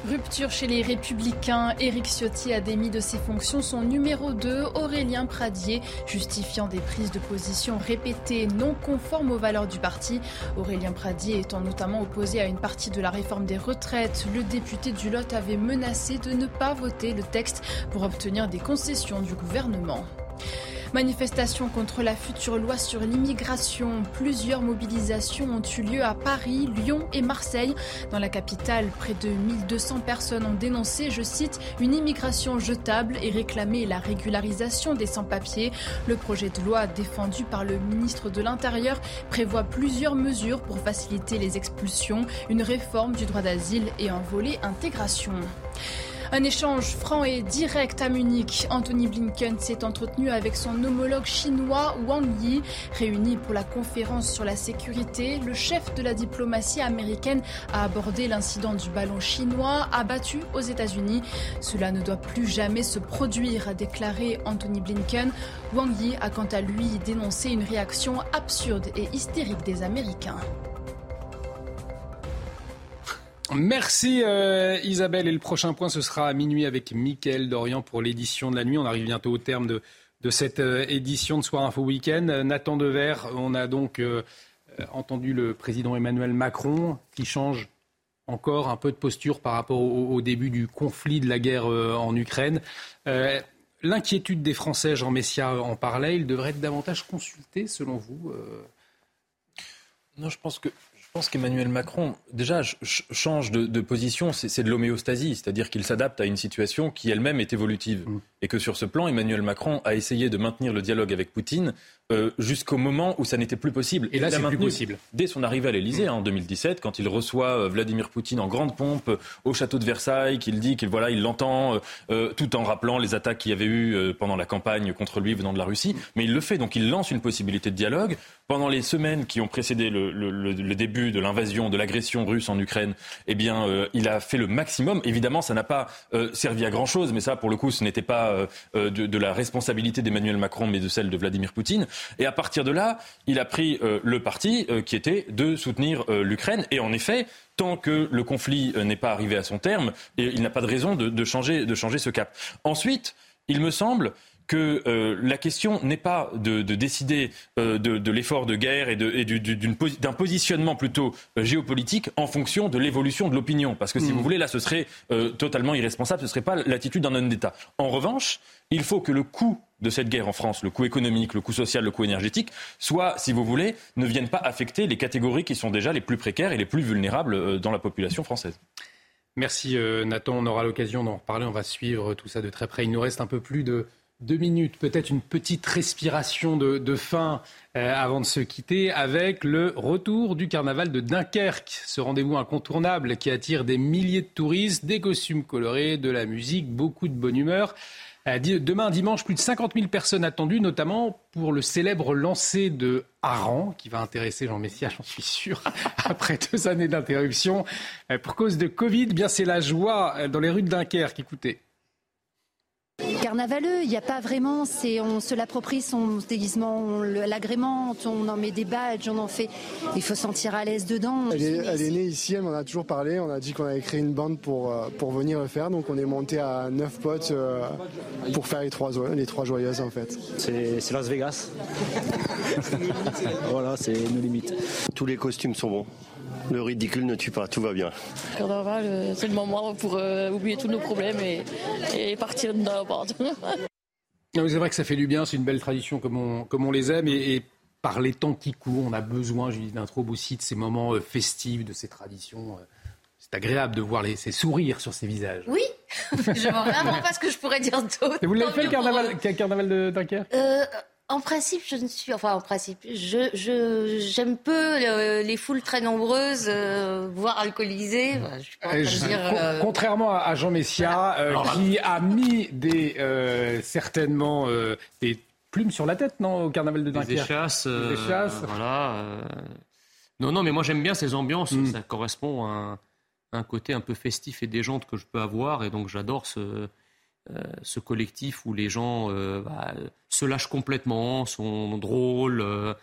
Rupture chez les Républicains. Éric Ciotti a démis de ses fonctions son numéro 2, Aurélien Pradier, justifiant des prises de position répétées non conformes aux valeurs du parti. Aurélien Pradier étant notamment opposé à une partie de la réforme des retraites, le député du Lot avait menacé de ne pas voter le texte pour obtenir des concessions du gouvernement. Manifestation contre la future loi sur l'immigration. Plusieurs mobilisations ont eu lieu à Paris, Lyon et Marseille. Dans la capitale, près de 1200 personnes ont dénoncé, je cite, une immigration jetable et réclamé la régularisation des sans-papiers. Le projet de loi défendu par le ministre de l'Intérieur prévoit plusieurs mesures pour faciliter les expulsions, une réforme du droit d'asile et un volet intégration. Un échange franc et direct à Munich. Anthony Blinken s'est entretenu avec son homologue chinois Wang Yi. Réuni pour la conférence sur la sécurité, le chef de la diplomatie américaine a abordé l'incident du ballon chinois abattu aux États-Unis. Cela ne doit plus jamais se produire, a déclaré Anthony Blinken. Wang Yi a quant à lui dénoncé une réaction absurde et hystérique des Américains. Merci euh, Isabelle. Et le prochain point, ce sera à minuit avec Mickaël Dorian pour l'édition de la nuit. On arrive bientôt au terme de, cette euh, édition de Soir Info Week-end. Nathan Dever, on a donc euh, entendu le président Emmanuel Macron qui change encore un peu de posture par rapport au, début du conflit de la guerre en Ukraine. L'inquiétude des Français, Jean Messia en parlait, il devrait être davantage consulté selon vous Non, je pense que je pense qu'Emmanuel Macron, déjà, change de, position, c'est de l'homéostasie, c'est-à-dire qu'il s'adapte à une situation qui elle-même est évolutive. Mm. Et que sur ce plan, Emmanuel Macron a essayé de maintenir le dialogue avec Poutine euh, jusqu'au moment où ça n'était plus possible. Et là, c'est plus possible. Dès son arrivée à l'Elysée hein, en 2017, quand il reçoit euh, Vladimir Poutine en grande pompe euh, au château de Versailles, qu'il dit qu'il voilà, il l'entend, tout en rappelant les attaques qu'il y avait eu pendant la campagne contre lui venant de la Russie. Mais il le fait, donc il lance une possibilité de dialogue. Pendant les semaines qui ont précédé le, le, début de l'invasion, de l'agression russe en Ukraine, eh bien, il a fait le maximum. Évidemment, ça n'a pas servi à grand chose, mais ça, pour le coup, ce n'était pas de, de la responsabilité d'Emmanuel Macron, mais de celle de Vladimir Poutine. Et à partir de là, il a pris euh, le parti euh, qui était de soutenir euh, l'Ukraine. Et en effet, tant que le conflit n'est pas arrivé à son terme, il n'a pas de raison de, changer, de changer ce cap. Ensuite, il me semble que la question n'est pas de, décider de, l'effort de guerre et d'un positionnement plutôt géopolitique en fonction de l'évolution de l'opinion. Parce que si vous mmh. voulez, là, ce serait totalement irresponsable, ce ne serait pas l'attitude d'un homme d'État. En revanche, il faut que le coût de cette guerre en France, le coût économique, le coût social, le coût énergétique, soit, si vous voulez, ne viennent pas affecter les catégories qui sont déjà les plus précaires et les plus vulnérables euh, dans la population française. Merci euh, Nathan, on aura l'occasion d'en reparler, on va suivre tout ça de très près. Il nous reste un peu plus de deux minutes, peut-être une petite respiration de, fin euh, avant de se quitter avec le retour du carnaval de Dunkerque, ce rendez-vous incontournable qui attire des milliers de touristes, des costumes colorés, de la musique, beaucoup de bonne humeur. Euh, demain dimanche, plus de 50 000 personnes attendues, notamment pour le célèbre lancer de Haran, qui va intéresser Jean Messia, [LAUGHS] j'en suis sûr, [LAUGHS] après deux années d'interruption. Euh, pour cause de Covid, eh bien c'est la joie euh, dans les rues de Dunkerque. Écoutez carnavaleux. Il n'y a pas vraiment, c'est on se l'approprie son déguisement, on l'agrémente, on en met des badges, on en fait. Il faut sentir à l'aise dedans. Elle est, née ici, elle m'en a toujours parlé. On a dit qu'on avait créé une bande pour, euh, pour venir le faire. Donc on est monté à neuf potes euh, pour faire les trois, les trois joyeuses en fait. C'est Las Vegas. [LAUGHS] voilà, c'est nos limites. Tous les costumes sont bons. Le ridicule ne tue pas, tout va bien. Carnaval, euh, c'est le moment pour euh, oublier tous nos problèmes et, partir de [LAUGHS] n'importe. C'est vrai que ça fait du bien, c'est une belle tradition comme on, comme on les aime. Et, par les temps qui courent, on a besoin, je dis d'intro aussi, de ces moments euh, festifs, de ces traditions. C'est agréable de voir les, ces sourires sur ces visages. Oui, [LAUGHS] je vois vraiment pas ce que je pourrais dire d'autre. vous l'avez fait le carnaval, carnaval de Dunkerque? En principe, je ne suis. Enfin, en principe, je, je, j'aime peu euh, les foules très nombreuses, euh, voire alcoolisées. Enfin, je suis pas en train de Je- dire, con- euh, Contrairement à à Jean Messia, euh, qui a mis des, euh, certainement euh, des plumes sur la tête, non, au carnaval de Des Dunkerque. Des euh, échasses. voilà. euh. Non, non, mais moi j'aime bien ces ambiances. Mm. Ça correspond à un, un côté un peu festif et déjante que je peux avoir. Et donc j'adore ce, euh, ce collectif où les gens euh, bah, se lâchent complètement, sont drôles. euh,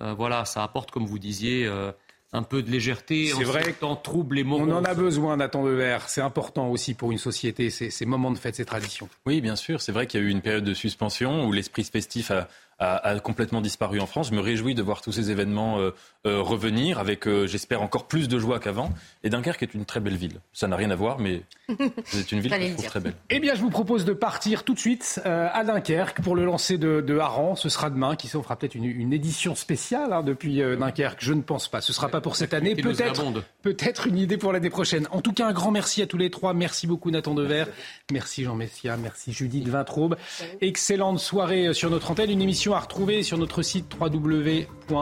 euh, voilà, ça apporte, comme vous disiez, euh, un peu de légèreté. C'est en vrai temps trouble les moroses. On en a besoin, Nathan Devers. C'est important aussi pour une société, ces, ces moments de fête, ces traditions. Oui, bien sûr. C'est vrai qu'il y a eu une période de suspension où l'esprit festif a, a- a complètement disparu en France. Je me réjouis de voir tous ces événements euh, euh, revenir avec, euh, j'espère, encore plus de joie qu'avant. Et Dunkerque est une très belle ville. Ça n'a rien à voir, mais [LAUGHS] c'est une ville que je trouve très belle. Eh bien, je vous propose de partir tout de suite euh, à Dunkerque pour le lancer de, de Haran. Ce sera demain, qui s'en fera peut-être une, une édition spéciale hein, depuis euh, Dunkerque. Je ne pense pas. Ce sera pas pour cette année. Peut-être, une idée pour l'année prochaine. En tout cas, un grand merci à tous les trois. Merci beaucoup Nathan Dever. [LAUGHS] Merci Jean Messia. Merci Judith Vintraube. Excellente soirée sur notre antenne. Une émission à retrouver sur notre site www.cnews.fr.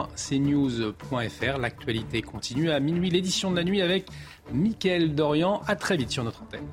L'actualité continue à minuit, l'édition de la nuit avec Mickaël Dorian. À très vite sur notre antenne.